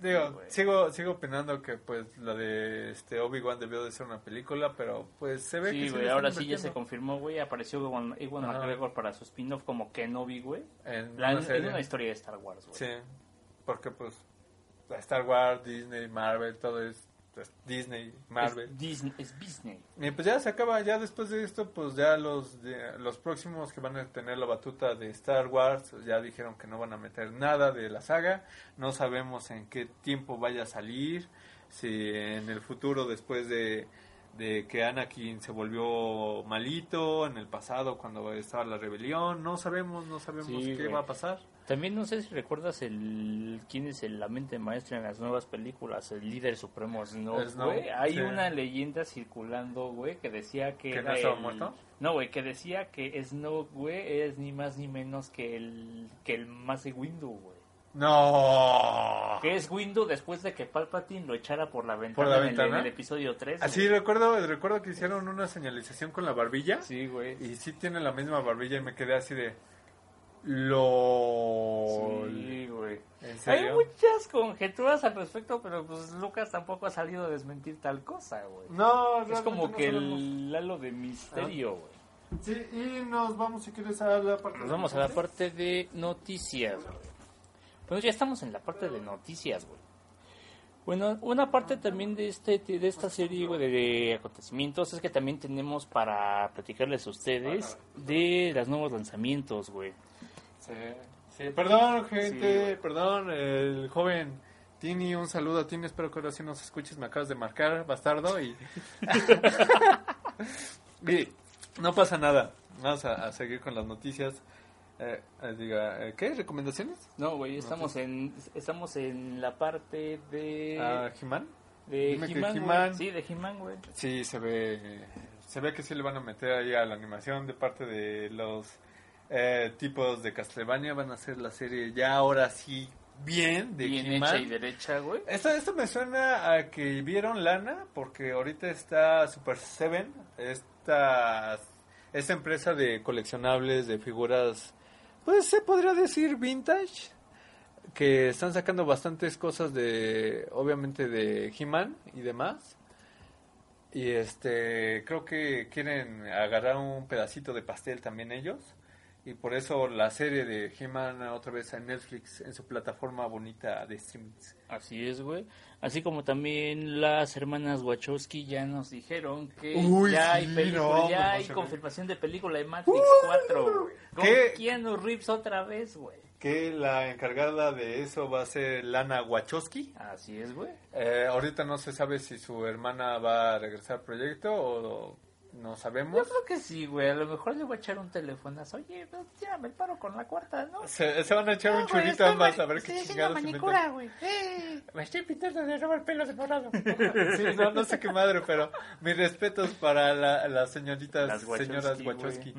Digo, sigo, sigo opinando que pues la de este Obi-Wan debió de ser una película, pero pues se ve que Sí, güey, ahora sí ya se confirmó, güey. Apareció Ewan, Ewan. McGregor para su spin-off como Kenobi, güey. en La- una En una historia de Star Wars, güey. Sí, porque pues Star Wars, Disney, Marvel, todo es Disney, Marvel. Es Disney. Es Disney. Y pues ya se acaba, ya después de esto, pues ya los de- los próximos que van a tener la batuta de Star Wars, pues, ya dijeron que no van a meter nada de la saga, no sabemos en qué tiempo vaya a salir, si en el futuro después de, de que Anakin se volvió malito, en el pasado cuando estaba la rebelión, no sabemos, no sabemos Sí, qué güey. va a pasar. También no sé si recuerdas el quién es el- la mente maestra en las nuevas películas, el líder supremo güey. Hay sí. una leyenda circulando, güey, que decía que ¿Que no estaba el- muerto? No, güey, que decía que Snoke, güey, es ni más ni menos que el que el más de Windu, güey. No. Que es Windu después de que Palpatine lo echara por la ventana, la en el- ventana? En, el, episodio 3. Así recuerdo, recuerdo que hicieron una señalización con la barbilla. Sí, güey. Y sí tiene la misma barbilla y me quedé así de... Lo... Sí, güey. ¿En Hay muchas conjeturas al respecto, pero pues Lucas tampoco ha salido a desmentir tal cosa, güey. No, Es como que no sabemos. el halo de misterio, güey. Sí, y nos vamos, si quieres, a la parte... Nos vamos a la parte de noticias, güey. Bueno, ya estamos en la parte de noticias, güey. Bueno, una parte también de este de esta serie güey, de, acontecimientos es que también tenemos para platicarles a ustedes de los nuevos lanzamientos, güey. Sí, sí, perdón, gente, Sí. perdón, el joven Tini, un saludo a Tini, espero que ahora sí nos escuches, me acabas de marcar, bastardo, y... y no pasa nada, vamos a, a seguir con las noticias. Eh, eh, diga, eh, ¿qué? ¿Recomendaciones? No, güey, estamos en estamos en la parte de ¿A He-Man? de He-Man. Sí, de He-Man, güey. Sí, se ve, se ve que sí le van a meter ahí a la animación de parte de los eh, tipos de Castlevania, van a hacer la serie ya ahora sí bien de Bien hecha y derecha, güey. Esto, esto me suena a que vieron lana, porque ahorita está Super Seven, esta, esta empresa de coleccionables, de figuras, pues se podría decir vintage, que están sacando bastantes cosas de, obviamente de He-Man y demás. Y este, creo que quieren agarrar un pedacito de pastel también ellos. Y por eso la serie de He-Man otra vez en Netflix, en su plataforma bonita de streaming. Así es, güey. Así como también las hermanas Wachowski ya nos dijeron que Uy, ya hay sí, película, no, me ya hay emocioné. confirmación de película de Matrix 4, güey. Con ¿Qué? Keanu Reeves otra vez, güey. Que la encargada de eso va a ser Lana Wachowski. Así es, güey. Eh, ahorita no se sabe si su hermana va a regresar al proyecto o no sabemos. Yo creo que sí, güey. A lo mejor le voy a echar un teléfonazo. Oye, pues, ya me paro con la cuarta, ¿no? Se, se van a echar un No, güey, churrito estoy ambas ma- a ver qué chingados se manicura, inventan. güey. Eh, Me estoy pintando de robo el pelo de morado. sí, no, no sé qué madre, pero mis respetos para la- las señoritas, Las Wachowski, señoras güey. Wachowski.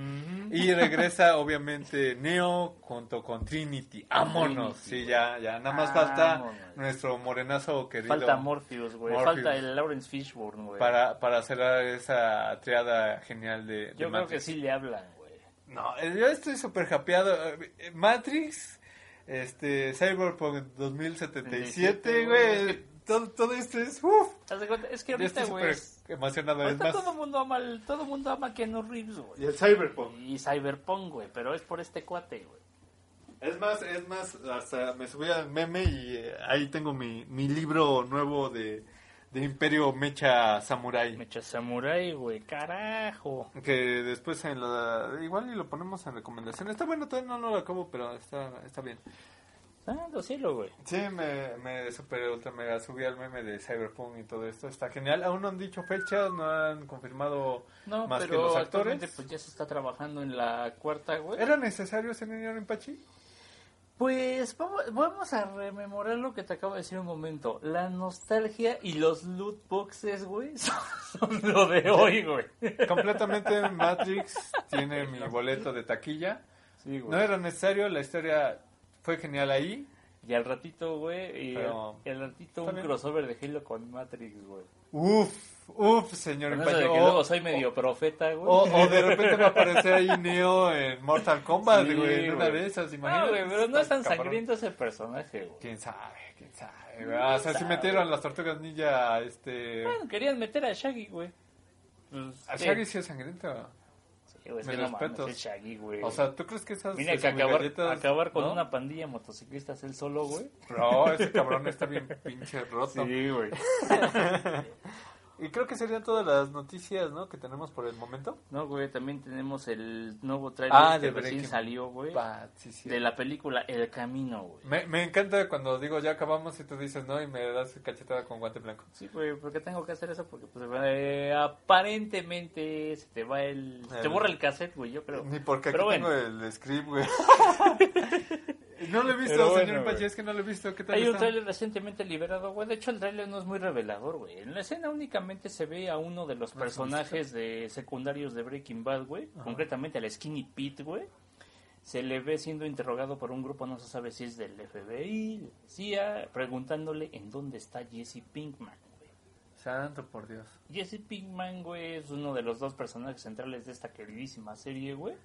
Y regresa, obviamente, Neo junto con Trinity. Vámonos. Trinity, Sí, güey. ya, ya. Nada más falta Vámonos. nuestro morenazo querido. Falta Morpheus, güey. Morpheus. Falta el Lawrence Fishburne, güey. para, para cerrar esa triada genial de, de Yo creo que sí le hablan, güey. No, yo estoy súper hapeado. Matrix, este, Cyberpunk 2077, güey. Todo, todo esto es... Uf, Es que yo ahorita, estoy güey. súper emocionado. Es Ahorita más, todo mundo ama, el- todo mundo ama Keanu Reeves, y güey. el Cyberpunk. Y Cyberpunk, güey, pero es por este cuate, güey. Es más, es más, hasta me subí al meme y eh, ahí tengo mi, mi libro nuevo de, de Imperio Mecha Samurai. Mecha Samurai, güey, carajo. Que después en la... Igual y lo ponemos en recomendación. Está bueno, todavía no lo acabo, pero está, está bien. Santo cielo, güey. Sí, me, me super ultra mega subí al meme de Cyberpunk y todo esto. Está genial. Aún no han dicho fechas, no han confirmado No, más que los actores. pues ya se está trabajando en la cuarta, güey. ¿Era necesario ese niño en Pachi? Pues vamos, vamos a rememorar lo que te acabo de decir un momento. La nostalgia y los loot boxes, güey, son, son lo de hoy, güey. Completamente Matrix tiene mi boleto de taquilla. Sí, No era necesario, la historia fue genial ahí. Y al ratito, güey, y, Pero- al- y al ratito un bien. crossover de Halo con Matrix, güey. Uf, uf, señor Con eso de que O- luego soy medio profeta, güey. O, o de repente va a aparecer ahí Neo en Mortal Kombat, Sí, güey, en una güey. de esas, No, imagínate. güey, pero no es tan cabrón. sangriento ese personaje, güey. ¿Quién sabe? ¿Quién sabe? güey? o sea, si metieron las tortugas ninja, este... Bueno, querían meter a Shaggy, güey. Pues, ¿A. Shaggy sí es sangriento? Sí, güey, es que no mames, respetos. es Shaggy, güey. O sea, ¿tú crees que esas Mira, que acabar, galletas, acabar con no? una pandilla de motociclistas él solo, güey. No, ese cabrón está bien pinche roto. güey. Y creo que serían todas las noticias, ¿no? Que tenemos por el momento. No, güey, también tenemos el nuevo trailer Ah, que de recién salió, güey. Pa, sí, sí. De la película El Camino, güey. Me, me encanta cuando digo ya acabamos y tú dices no y me das cachetada con guante blanco. Sí, güey, ¿por qué tengo que hacer eso? Porque, pues, eh, aparentemente se te va el... Se te borra el cassette, güey, yo creo. Ni porque aquí Pero bueno. tengo el script, güey. no lo he visto, bueno, señor. Pachi, es que no lo he visto. ¿Qué tal Hay un está? tráiler recientemente liberado, güey. De hecho, el tráiler no es muy revelador, güey. En la escena únicamente se ve a uno de los personajes de secundarios de Breaking Bad, güey. Concretamente al Skinny Pete, güey. Se le ve siendo interrogado por un grupo, no se sabe si es del FBI, CIA, preguntándole en dónde está Jesse Pinkman, güey. Santo por Dios. Jesse Pinkman, güey, es uno de los dos personajes centrales de esta queridísima serie, güey.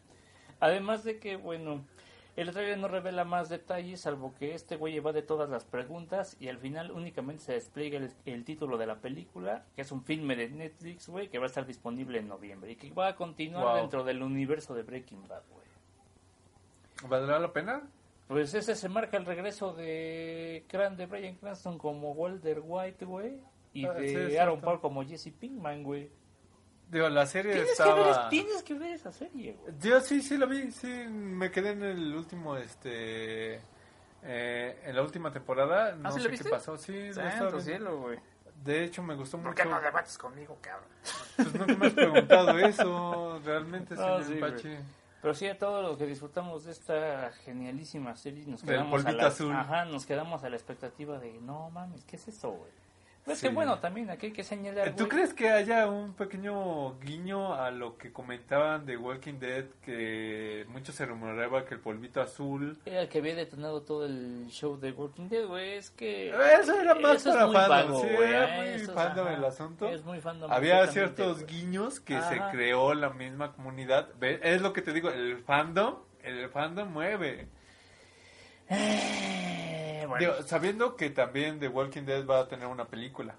Además de que, bueno, el trailer no revela más detalles, salvo que este güey evade todas las preguntas y al final únicamente se despliega el, el título de la película, que es un filme de Netflix, güey, que va a estar disponible en noviembre y que va a continuar Wow. dentro del universo de Breaking Bad, güey. ¿Valdrá la pena? Pues ese se marca el regreso de, Cran de Brian Cranston como Walter White, güey, y Ah, de sí, Aaron. Paul como Jesse Pinkman, güey. Digo, la serie Tienes que, ver, estaba... tienes que ver esa serie, güey. Yo sí, sí lo vi, sí, me quedé en el último, este... eh, en la última temporada, no ¿Ah, sí sé la qué pasó, sí, estaba Santo cielo, güey. De hecho, me gustó ¿Por mucho. qué no debates conmigo, cabrón? Pues nunca me has preguntado eso, realmente, No, señor sí, Pachi. güey. Pero sí, a todo lo que disfrutamos de esta genialísima serie, nos Del quedamos, a la, azul. Ajá, nos quedamos a la expectativa de, no mames, ¿qué es eso, güey? Pues Sí. que bueno, también aquí hay que señalar, ¿Tú güey, crees que haya un pequeño guiño a lo que comentaban de Walking Dead, que mucho se rumoraba que el polvito azul... era el que había detonado todo el show de Walking Dead, güey, es que... Eso era más eso es para fandom, vago, sí, güey, era ¿eh? muy es, fandom ajá, el asunto. Es muy fandom. Había ciertos güey. guiños que se Ajá. creó la misma comunidad. Es lo que te digo, el fandom, el fandom mueve. Eh, bueno. Digo, sabiendo que también The Walking Dead va a tener una película.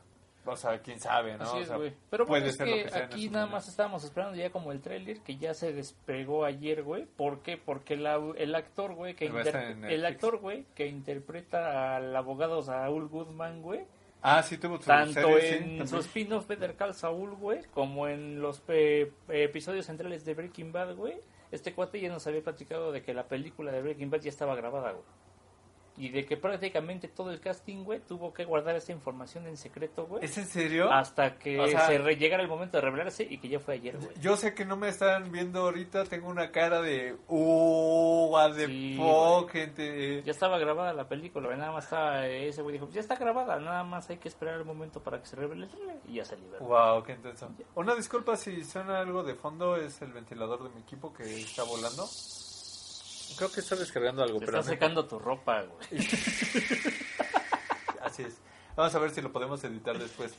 O sea, quién sabe, ¿no? Así O es, sea, güey. Pero puede bueno, es ser que, lo que sea aquí nada más estábamos esperando ya como el tráiler que ya se despegó ayer, güey. ¿Por qué? Porque la- el actor, güey, que el actor, güey, que interpreta al abogado Saúl Goodman, güey, Ah, sí, tuvo tanto serie, sí, en también. su spin-off Better Call Saul, güey, como en los eh, episodios centrales de Breaking Bad, güey. Este cuate ya nos había platicado de que la película de Breaking Bad ya estaba grabada, güey. Y de que prácticamente todo el casting, güey, tuvo que guardar esta información en secreto, güey. ¿Es en serio? Hasta que O sea- se re- llegara el momento de revelarse y que ya fue ayer, güey. Yo sé que no me están viendo ahorita, tengo una cara de... ¡Uh! what the Sí, fuck, gente! Ya estaba grabada la película, güey, nada más estaba ese güey dijo, ya está grabada, nada más hay que esperar el momento para que se revele el trailer", y ya se liberó. Wow, qué intenso. Una disculpa si suena algo de fondo, es el ventilador de mi equipo que está volando. Creo que está descargando algo, Te pero está no- secando tu ropa, güey. así es. Vamos a ver si lo podemos editar después.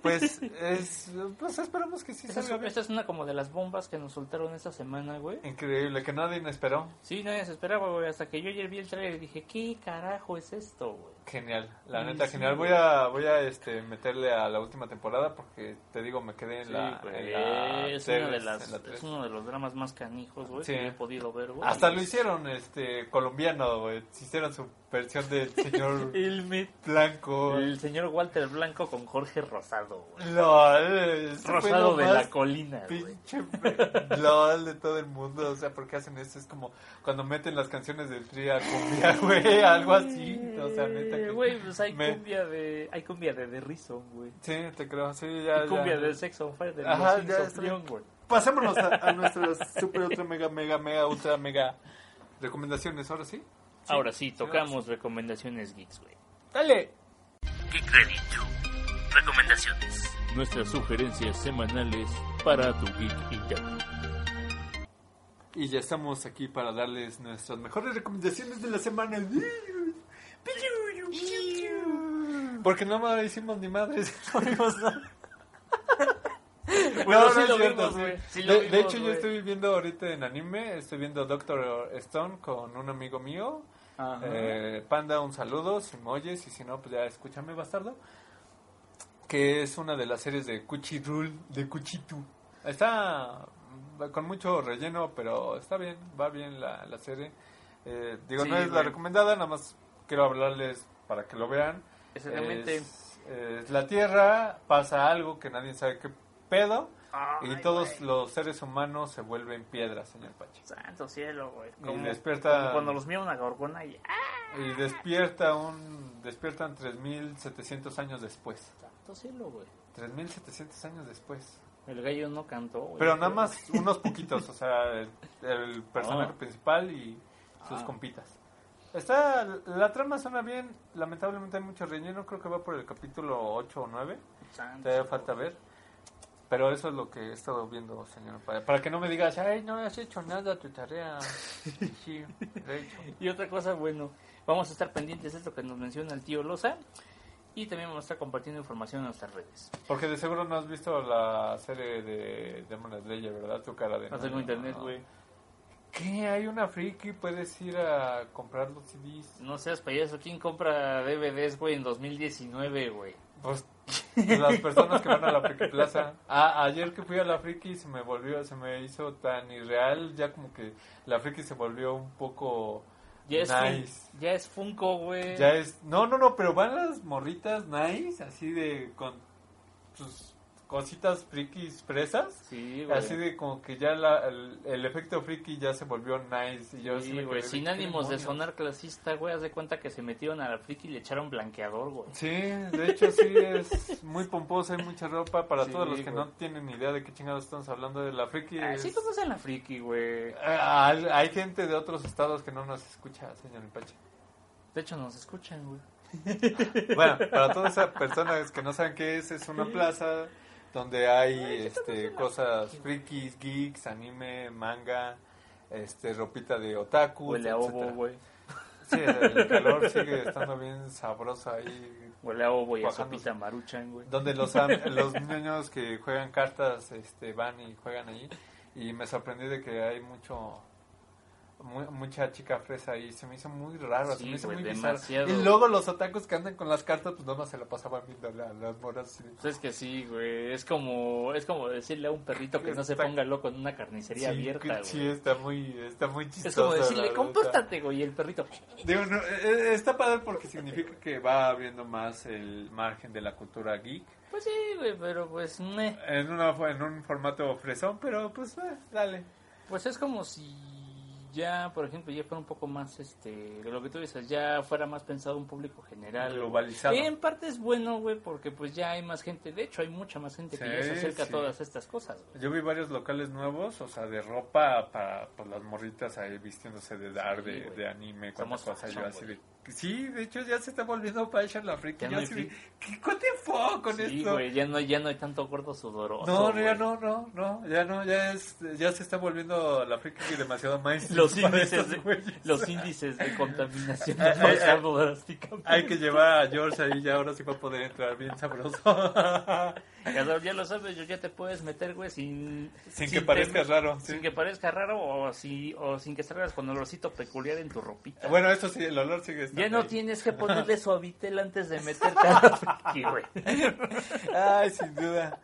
Pues, es, pues esperamos que sí Esta salga es, esta es una como de las bombas que nos soltaron esta semana, güey. Increíble, que nadie me esperó. Sí, nadie se esperaba, güey, hasta que yo ayer vi el trailer y dije, ¿qué carajo es esto, güey? Genial, la neta sí, genial. Voy a voy a este meterle a la última temporada porque te digo me quedé en Sí, la, en la es, tres, una de en la es uno de los dramas más canijos, güey, Sí. que he podido ver, güey. Hasta lo hicieron este colombiano, güey. Hicieron su versión del señor El, Blanco. el señor Walter Blanco con Jorge Rosado, güey. Rosado de la colina. Pinche LOL de todo el mundo. O sea, ¿por qué hacen esto? Es como cuando meten las canciones del Tri a cumbia, güey. Algo así. O sea, neta. Eh, Güey, pues hay me- cumbia de hay cumbia de The Reason, güey. Sí, te creo. Sí, ya. Y cumbia ya. de Sex on Fire de Ajá, los ya güey. Pasémonos a, a nuestras super, ultra, mega, mega, mega, ultra, mega recomendaciones. Ahora sí. Ahora sí, tocamos recomendaciones geeks, güey. Dale. Geek Ready Recomendaciones. Nuestras sugerencias semanales para tu geek interno. Y ya estamos aquí para darles nuestras mejores recomendaciones de la semana. Porque no me hicimos ni madres, no vimos nada. Bueno, No, sí no es lo cierto, vimos, sí. güey. Sí lo de, hecho, yo estoy viendo ahorita en anime, estoy viendo Doctor Stone con un amigo mío. Eh, Panda, un saludo, si me oyes, y si no, pues ya escúchame, bastardo. Que es una de las series de Cuchirul, de Cuchitu. Está con mucho relleno, pero está bien, va bien la, la serie. Eh, digo, Sí, no es la recomendada, nada más quiero hablarles para que lo vean. Exactamente. Es, la Tierra, pasa algo que nadie sabe qué pedo, y todos los seres humanos se vuelven piedras, señor Pachi. Santo cielo, güey. Y Como, despierta- como cuando los mira una gorgona y... ¡Ah! Y despierta un, despiertan 3.700 años después. Santo cielo, güey. 3.700 años después. El gallo no cantó, güey. Pero nada más unos poquitos, o sea, el, el personaje Ah. principal y sus Ah. compitas. Está, la trama suena bien, lamentablemente hay mucho relleno, creo que va por el capítulo 8 o 9, Santo todavía cielo, falta ver. Pero eso es lo que he estado viendo, señor. Para, para que no me digas, ay, no has hecho nada tu tarea. Sí, lo he hecho. Y otra cosa, bueno, vamos a estar pendientes de esto que nos menciona el tío Loza. Y también vamos a estar compartiendo información en nuestras redes. Porque de seguro no has visto la serie de Demon Slayer, ¿verdad? Tu cara de... No tengo internet, no. ¿Qué? Hay una friki, puedes ir a comprar los CDs. No seas payaso, ¿quién compra DVDs, güey, en 2019, güey? Pues las personas que van a la Friki Plaza. Ah, ayer que fui a la Friki se me volvió, se me hizo tan irreal, ya como que la Friki se volvió un poco Ya es, nice. Fun- ya es Funko, güey. Ya es, no, no, no, pero van las morritas nice, así de con sus cositas frikis fresas. Sí, güey. Así de como que ya la, el, el efecto friki ya se volvió nice. Y yo sí güey, sin ¿qué ánimos de sonar clasista, güey, haz de cuenta que se metieron a la friki y le echaron blanqueador, güey. Sí, de hecho sí es muy pomposa, hay mucha ropa para Sí, todos los que güey. no tienen idea de qué chingados estamos hablando de la friki. Ah, es- sí conocen la friki, güey. Ah, hay, gente de otros estados que no nos escucha, señor Ipache. De hecho, nos escuchan, güey. Bueno, para todas esas personas que no saben qué es, es una plaza donde hay este, cosas frikis, geeks, anime, manga, este, ropita de otaku, Huele a etcétera. güey. Sí, el calor sigue estando bien sabroso ahí. Huele a ovo y a sopita maruchan, güey. Donde los, los niños que juegan cartas este, van y juegan ahí. Y me sorprendí de que hay mucho mu- mucha chica fresa ahí. Se me hizo muy raro, se Sí, me hizo güey, muy bizarro. demasiado. Y luego los otakus que andan con las cartas, pues nomás se la pasaban viendo a las moras. así Pues es que sí, güey. Es como, es como decirle a un perrito que no se ponga loco en una carnicería Sí, abierta, sí, güey. está muy, está muy chistoso. Es como la decirle, compórtate, güey, y el perrito. Digo, no, eh, eh, está padre porque significa que va abriendo más el margen de la cultura geek. Pues sí, güey, pero pues, meh. En, una, en un formato fresón, pero pues eh, dale. Pues es como si ya, por ejemplo, ya fuera un poco más, este, lo que tú dices, ya fuera más pensado un público general. Globalizado. En parte es bueno, güey, porque pues ya hay más gente, de hecho hay mucha más gente que ya se acerca sí. a todas estas cosas. Yo vi varios locales nuevos, o sea, de ropa para pues, las morritas ahí vistiéndose de dar, Sí, de, de anime, Somos cosas. Yo así de... Sí, de hecho ya se está volviendo fashion la friki. Ya no friki. ¿qué fuck con Sí, esto? güey, ya no, ya no hay tanto gordo sudoroso. No, no, ya no, no, no, ya no, ya es, ya se está volviendo la friki demasiado mainstream Los índices, de, los índices de contaminación han ay, bajado drásticamente. Hay que llevar a George ahí, ya ahora sí va a poder entrar bien sabroso. Ya, ya lo sabes, yo ya te puedes meter, güey, sin... Sin que parezca raro, sí. Sin que parezca raro o, si, o sin que salgas con olorcito peculiar en tu ropita. bueno, eso sí, el olor sigue estando ya no ahí. tienes que ponerle suavitel antes de meterte a la friki, güey. Ay, sin duda.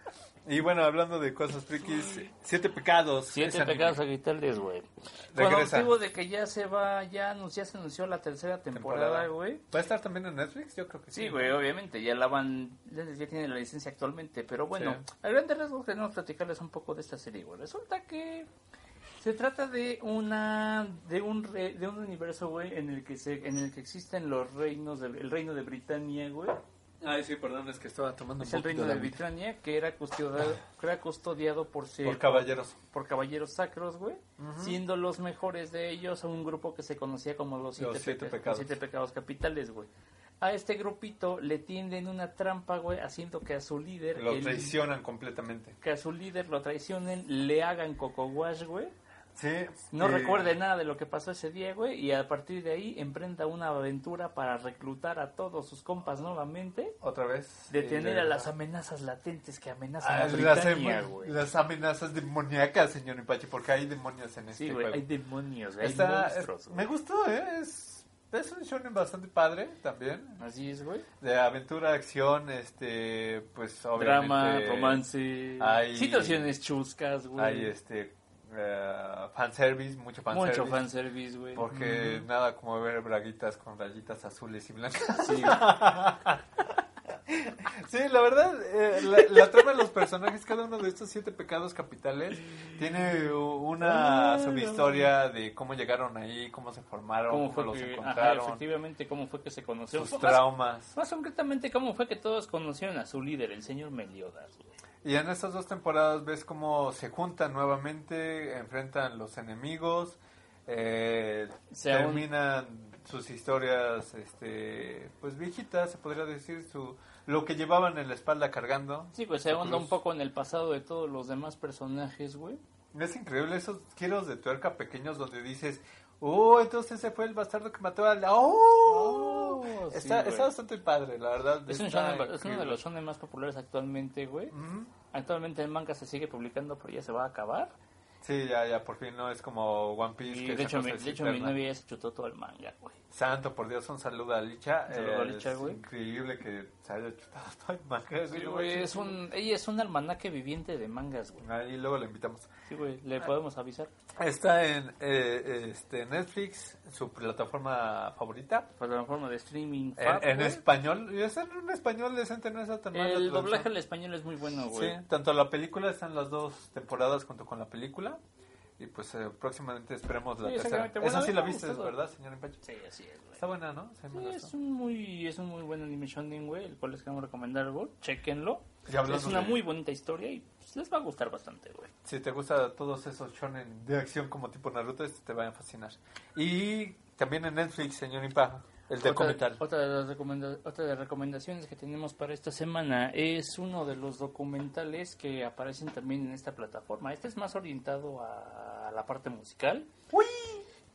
Y bueno, hablando de cosas frikis, Siete Pecados. Siete pecados capitales, güey. Con motivo de que ya se va, ya, anun- ya se anunció la tercera temporada, güey. ¿Va a estar también en Netflix? Yo creo que sí. Sí, güey, obviamente, ya la van, ya ya tiene la licencia actualmente, pero bueno, Sí. a grandes rasgos queremos platicarles un poco de esta serie, güey. Resulta que se trata de una, de un, re- de un universo, güey, en el que se, en el que existen los reinos, del el reino de Britania, güey. Ay, sí, perdón, es que estaba tomando Es un el reino de. Britania que era custodiado, que era custodiado por ser Por caballeros. por caballeros sacros, güey, siendo los mejores de ellos a un grupo que se conocía como los siete, Los siete peca- pecados. los siete pecados capitales, güey. A este grupito le tienden una trampa, güey, haciendo que a su líder, Lo el- traicionan completamente. que a su líder lo traicionen, le hagan coco wash, güey. Sí. No eh, recuerde nada de lo que pasó ese día, güey, y a partir de ahí emprenda una aventura para reclutar a todos sus compas nuevamente, Otra vez. detener eh, a las amenazas latentes que amenazan ah, a las, Britania, em- güey. las amenazas demoníacas, señor Ipachi, porque hay demonios en este Sí, güey, hay demonios, güey, hay Está- monstruos, es- güey. me gustó, ¿eh? Es, es un shonen bastante padre también. Así es, güey. De aventura, acción, este, pues obviamente... Drama, romance, hay- situaciones chuscas, güey. Hay este, eh, fanservice, mucho fanservice. Mucho fanservice, güey. Porque nada como ver braguitas con rayitas azules y blancas. Sí. Sí, la verdad, eh, la, la trama de los personajes, cada uno de estos siete pecados capitales, tiene una Ah, subhistoria de cómo llegaron ahí, cómo se formaron, ¿Cómo los que, ajá, encontraron, efectivamente, cómo fue que se conocieron? sus Más- traumas. Más concretamente, cómo fue que todos conocieron a su líder, el señor Meliodas, güey. Y en estas dos temporadas ves cómo se juntan nuevamente, enfrentan los enemigos, eh, terminan sus historias, este, pues viejitas, se podría decir, su lo que llevaban en la espalda cargando. Sí, pues se ahonda un poco en el pasado de todos los demás personajes, güey. Es increíble esos giros de tuerca pequeños donde dices, oh, entonces ese fue el bastardo que mató al... ¡Oh! Sí, está, está bastante padre, la verdad. Es, un shonen- es uno de los shonen más populares actualmente, güey. Ujú. Actualmente el manga se sigue publicando, pero ya se va a acabar. Sí, ya, ya, por fin no es como One Piece. Y que de hecho, mi, de hecho mi novia ya se chutó todo el manga, güey. Santo, por Dios, un saludo a Licha. Un saludo a Eh, Licha, es güey. increíble que se haya chutado todo el manga. Sí, güey, es un, ella es un almanaque viviente de mangas, güey. Ahí luego le invitamos. Sí, güey, le podemos avisar. Está en eh, este, Netflix, su plataforma favorita. Plataforma de streaming. En, Fab, en español. Y es en un español decente, no está tan mal. la El doblaje al español es muy bueno, Sí, güey. tanto la película están las dos temporadas junto con la película. Y pues eh, próximamente esperemos la Sí, tercera. exactamente. Esa Bueno, sí la viste, gustó. ¿verdad, señor Empacho? Sí, así es, güey. Está buena, ¿no? Sí, Sí, es un muy es un muy buen anime shonen, güey, el cual les queremos recomendar, güey. Chequenlo. Es una de- muy bonita historia y pues, les va a gustar bastante, güey. Si te gusta todos esos shonen de acción como tipo Naruto, este te va a fascinar. Y también en Netflix, señor Impa, el de Otra, de las recomenda- otra de las recomendaciones que tenemos para esta semana es uno de los documentales que aparecen también en esta plataforma. Este es más orientado a la parte musical.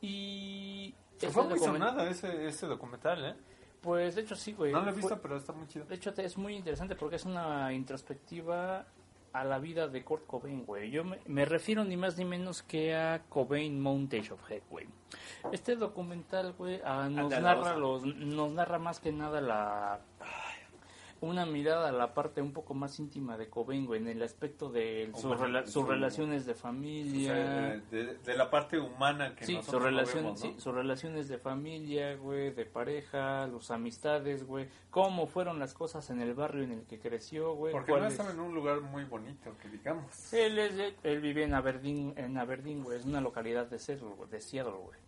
Y Se este fue muy sonado ese, ese documental, ¿eh? Pues de hecho sí, güey. No lo he Fue- visto, pero está muy chido. De hecho, es muy interesante porque es una introspectiva a la vida de Kurt Cobain, güey. Yo me, me refiero ni más ni menos que a Cobain Montage of Head, güey. Este documental, güey, ah, nos, narra los, nos narra más que nada la una mirada a la parte un poco más íntima de güey, en el aspecto de sus, rela- su- relaciones de O sea, familia. de, de- de la parte humana que Sí, sus nosotros vemos, ¿no? sí, sus relaciones de familia, güey, de pareja, sus amistades, güey, cómo fueron las cosas en el barrio en el que creció, güey. Porque no estaba en un lugar muy bonito, que digamos. Él, es él vive en Aberdeen, en Aberdeen, güey, es una localidad de Seattle, güey.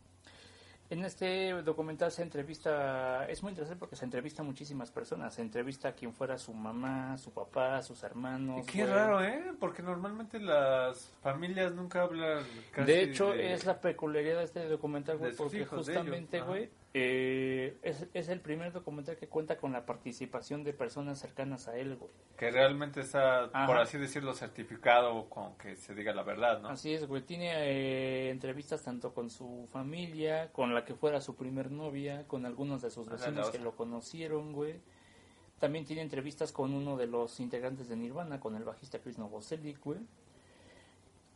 En este documental se entrevista, es muy interesante porque se entrevista a muchísimas personas, se entrevista a quien fuera su mamá, su papá, sus hermanos. Y qué raro, ¿eh? Porque normalmente las familias nunca hablan casi De hecho, de- es la peculiaridad de este documental, güey, porque justamente, güey, eh, es, es el primer documental que cuenta con la participación de personas cercanas a él, güey. Que realmente está, Ajá. por así decirlo, certificado con que se diga la verdad, ¿no? Así es, güey, tiene eh, entrevistas tanto con su familia, con la que fuera su primer novia, con algunos de sus vecinos que lo conocieron, güey. También tiene entrevistas con uno de los integrantes de Nirvana, con el bajista Chris Novoselic, güey.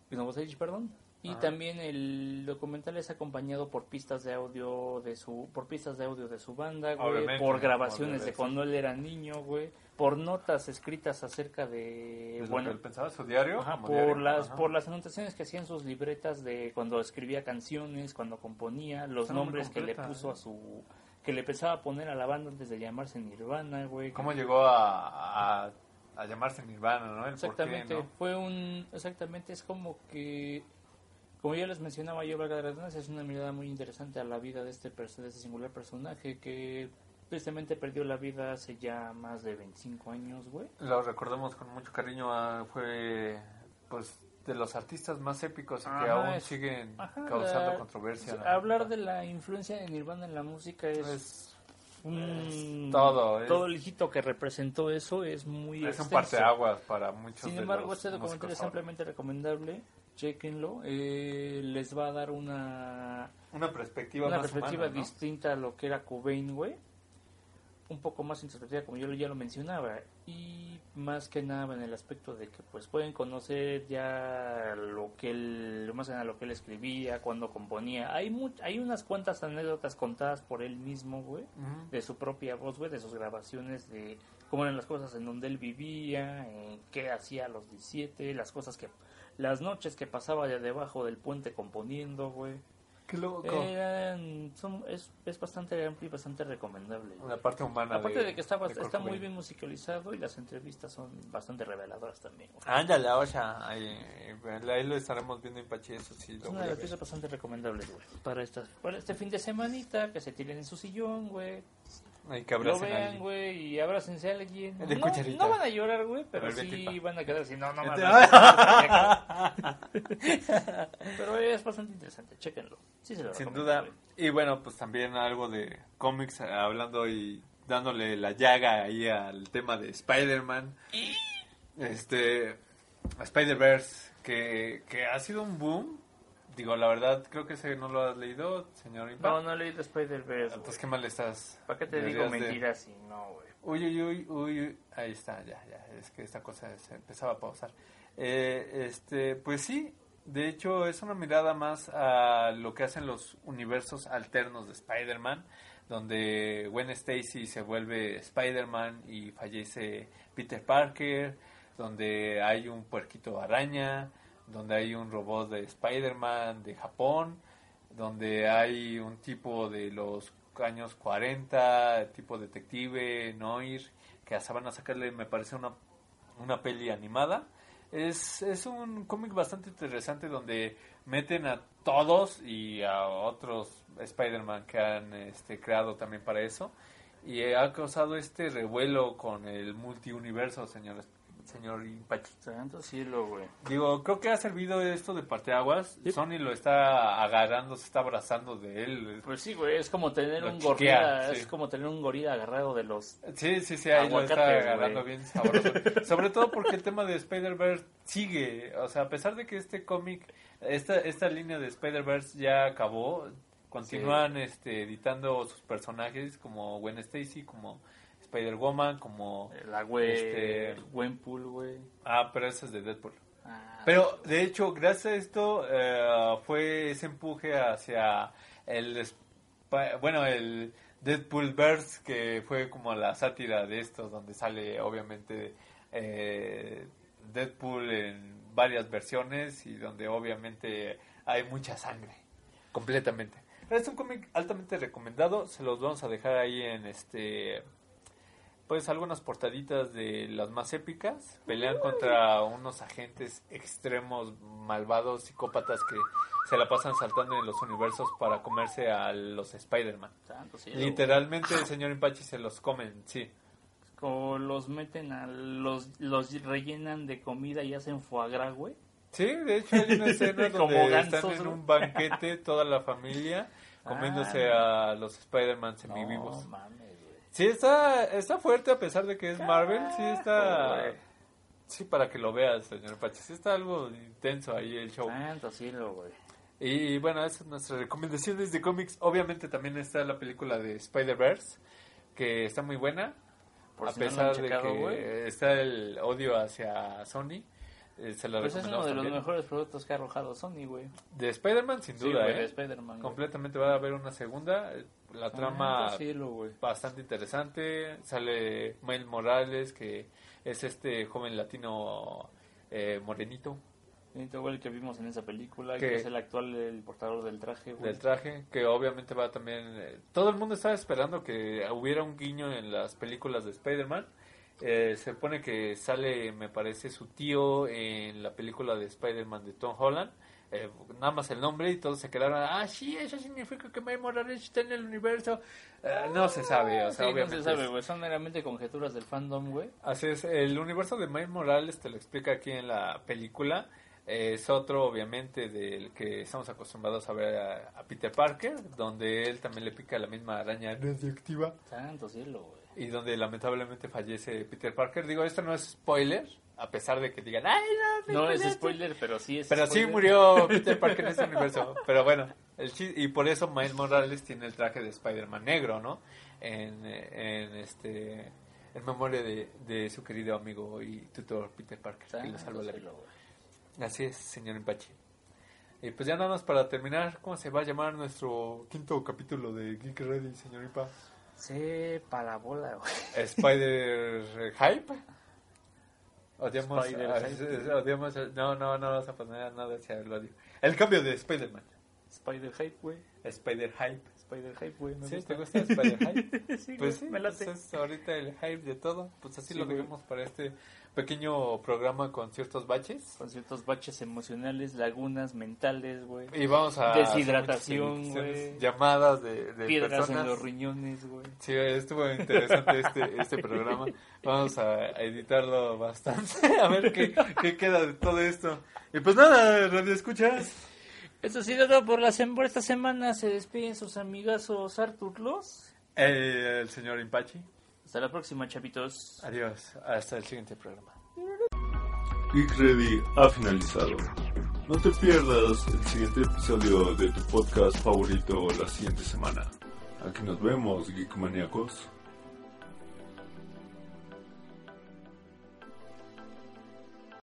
Chris Novoselic, perdón. Y Ajá. también el documental es acompañado por pistas de audio de su por pistas de audio de su banda, güey, por grabaciones de cuando él era niño, güey, por notas escritas acerca de Es lo bueno, que él pensaba, su diario. Ajá, por diario, las ajá. por las anotaciones que hacía en sus libretas de cuando escribía canciones, cuando componía, los Está nombres que le puso ¿eh? a su que le pensaba poner a la banda antes de llamarse Nirvana, güey. ¿Cómo llegó a, a, a llamarse Nirvana, no? El por qué, Exactamente, ¿no? fue un exactamente es como que como ya les mencionaba yo, valga la redundancia, es una mirada muy interesante a la vida de este de este singular personaje que tristemente perdió la vida hace ya más de 25 años, güey. Lo recordamos con mucho cariño. ah, fue, pues, de los artistas más épicos y que Ajá, aún es- siguen Ajá, causando la- controversia. ¿no? hablar de la influencia de Nirvana en la música es, Es, un- es todo, es- todo el hijito que representó eso es muy es un extenso. parteaguas para muchos Sin de embargo, los este documental es ampliamente recomendable. Chequenlo. eh, les va a dar una, Una perspectiva una más perspectiva humana, ¿no? distinta a lo que era Cobain, güey. Un poco más introspectiva, como yo ya lo mencionaba. Y más que nada en el aspecto de que pues pueden conocer ya lo que él, más que nada lo que él escribía, cuando componía. Hay, mu- hay unas cuantas anécdotas contadas por él mismo, güey de su propia voz, güey, de sus grabaciones, de cómo eran las cosas en donde él vivía, en qué hacía a los 17, las cosas que, las noches que pasaba de debajo del puente componiendo, güey. Qué loco. Eran- son- es, es bastante amplio y bastante recomendable. La parte humana. Aparte de, que está, de está muy bien musicalizado y las entrevistas son bastante reveladoras también. güey. Ándale, o sea, ahí, ahí lo estaremos viendo en Pachi, eso sí. Es una de las piezas bastante recomendables, güey. Para, estas, para este fin de semanita, que se tiren en su sillón, güey. Ay, que Lo vean, güey, y abrácense a alguien. De no, cucharita. no van a llorar, güey, pero A ver, sí van a quedar así. No, no Vete. mames. pero es bastante interesante, chéquenlo. Sí se lo Sin duda. Y bueno, pues también algo de cómics, eh, hablando y dándole la llaga ahí al tema de Spider-Man. Este, Spider-Verse, que, que ha sido un boom. Digo, la verdad, creo que ese no lo has leído, señor. No, no leí de Spider-Verse, güey. Pues qué mal estás. ¿Para qué te digo de- mentiras si no, güey? Uy, uy, uy, uy, uy. Ahí está, ya, ya. Es que esta cosa se empezaba a pausar. Eh, este, pues sí, de hecho es una mirada más a lo que hacen los universos alternos de Spider-Man, donde Gwen Stacy se vuelve Spider-Man y fallece Peter Parker, donde hay un puerquito araña, donde hay un robot de Spider-Man de Japón, donde hay un tipo de los años 40, tipo detective, Noir, que hasta van a sacarle, me parece, una, una peli animada. Es, es un cómic bastante interesante donde meten a todos y a otros Spider-Man que han este, creado también para eso. Y ha causado este revuelo con el multiuniverso, señor, señor Impachi. Santo cielo, güey. Digo, creo que ha servido esto de parteaguas. Sony lo está agarrando, se está abrazando de él. Pues sí, güey, es como tener Lo un chiquea, gorila, sí. es como tener un gorila agarrado de los... Sí, sí, sí, ahí lo está agarrando güey. bien sabroso. Sobre todo porque el tema de Spider-Verse sigue. O sea, a pesar de que este cómic, esta, esta línea de Spider-Verse ya acabó, continúan este, editando sus personajes como Gwen Stacy, como Spider-Woman, como... La güey, Este- Gwenpool, güey. Ah, pero eso es de Deadpool. Ah, Pero de hecho, gracias a esto eh, fue ese empuje hacia el bueno, el Deadpool Verse que fue como la sátira de estos donde sale obviamente eh, Deadpool en varias versiones y donde obviamente hay mucha sangre completamente. Es un cómic altamente recomendado, se los vamos a dejar ahí en este pues algunas portaditas de las más épicas. Pelean contra unos agentes extremos, malvados, psicópatas que se la pasan saltando en los universos para comerse a los Spider-Man. Literalmente el señor Impachi se los comen, sí. Como los meten a... Los, los rellenan de comida y hacen foie gras, güey. Sí, de hecho hay una escena Como donde gansos, están en un banquete toda la familia comiéndose a los Spider-Man semivivos. No mames. Sí, está, está fuerte a pesar de que es Marvel. Sí, está. Sí, para que lo veas, señor Pachi. Sí, está algo intenso ahí el show. Santo cielo, güey. Y bueno, esas son nuestras recomendaciones de cómics. Obviamente también está la película de Spider-Verse, que está muy buena. Por a si no lo pesar de que güey. está el odio hacia Sony. Eh, se la Pues es uno de los también. mejores productos que ha arrojado Sony, güey. De Spider-Man, sin Sí, duda, güey, ¿eh? de Spider-Man. güey. Completamente va a haber una segunda. La trama Santo cielo, bastante interesante. Sale Miles Morales, que es este joven latino eh, morenito güey, el que vimos en esa película, ¿Qué? que es el actual el portador del traje, güey. del traje, que obviamente va también... eh, todo el mundo estaba esperando que hubiera un guiño en las películas de Spider-Man. Eh, se pone que sale, me parece, su tío en la película de Spider-Man de Tom Holland. Eh, nada más el nombre y todos se quedaron, ah, sí, eso significa que Miles Morales está en el universo. Eh, no se sabe, o sea, Sí, no obviamente se sabe, güey. Son meramente conjeturas del fandom, güey. Así es, el universo de Miles Morales te lo explica aquí en la película. Eh, es otro, obviamente, del que estamos acostumbrados a ver a, a Peter Parker, donde él también le pica la misma araña radioactiva Santo cielo, güey. Y donde lamentablemente fallece Peter Parker. Digo, esto no es spoiler, a pesar de que digan, ¡ay, no! No es spoileaste". spoiler, pero sí es Pero sí spoiler. murió Peter Parker en este universo. Pero bueno, el y por eso Miles Morales tiene el traje de Spider-Man negro, ¿no? En, en este en memoria de, de su querido amigo y tutor Peter Parker, que le Santo salvó la vida. Así es, señor Empachi. Y pues ya nada más para terminar, ¿cómo se va a llamar nuestro quinto capítulo de Geek Ready, señor Ipa? Sepa la bola, güey. Spider Hype. Odiamos, Spider Hype. odiamos- no, no, no vas a poner nada hacia el odio. El cambio de Spider-Man. Spider Hype, güey. Spider Hype. Spider Hype, güey. me ¿Sí? gusta. ¿Te gusta Spider Hype? sí, Pues sí, me late. pues es ahorita el hype de todo. Pues así Sí, lo dejamos para este pequeño programa con ciertos baches. Con ciertos baches emocionales, lagunas mentales, güey. Y vamos a... Deshidratación, güey. Llamadas de, de Piedras personas. en los riñones, güey. Sí, estuvo interesante este, este programa. Vamos a editarlo bastante. A ver qué, qué queda de todo esto. Y pues nada, Radio Escuchas. Eso ha sido todo por, la sem- por esta semana. Se despiden sus amigazos Artur Los. Eh, el señor Impachi. Hasta la próxima, chapitos. Adiós. Hasta el siguiente programa. Geek Ready ha finalizado. No te pierdas el siguiente episodio de tu podcast favorito la siguiente semana. Aquí nos vemos, Geek Maníacos.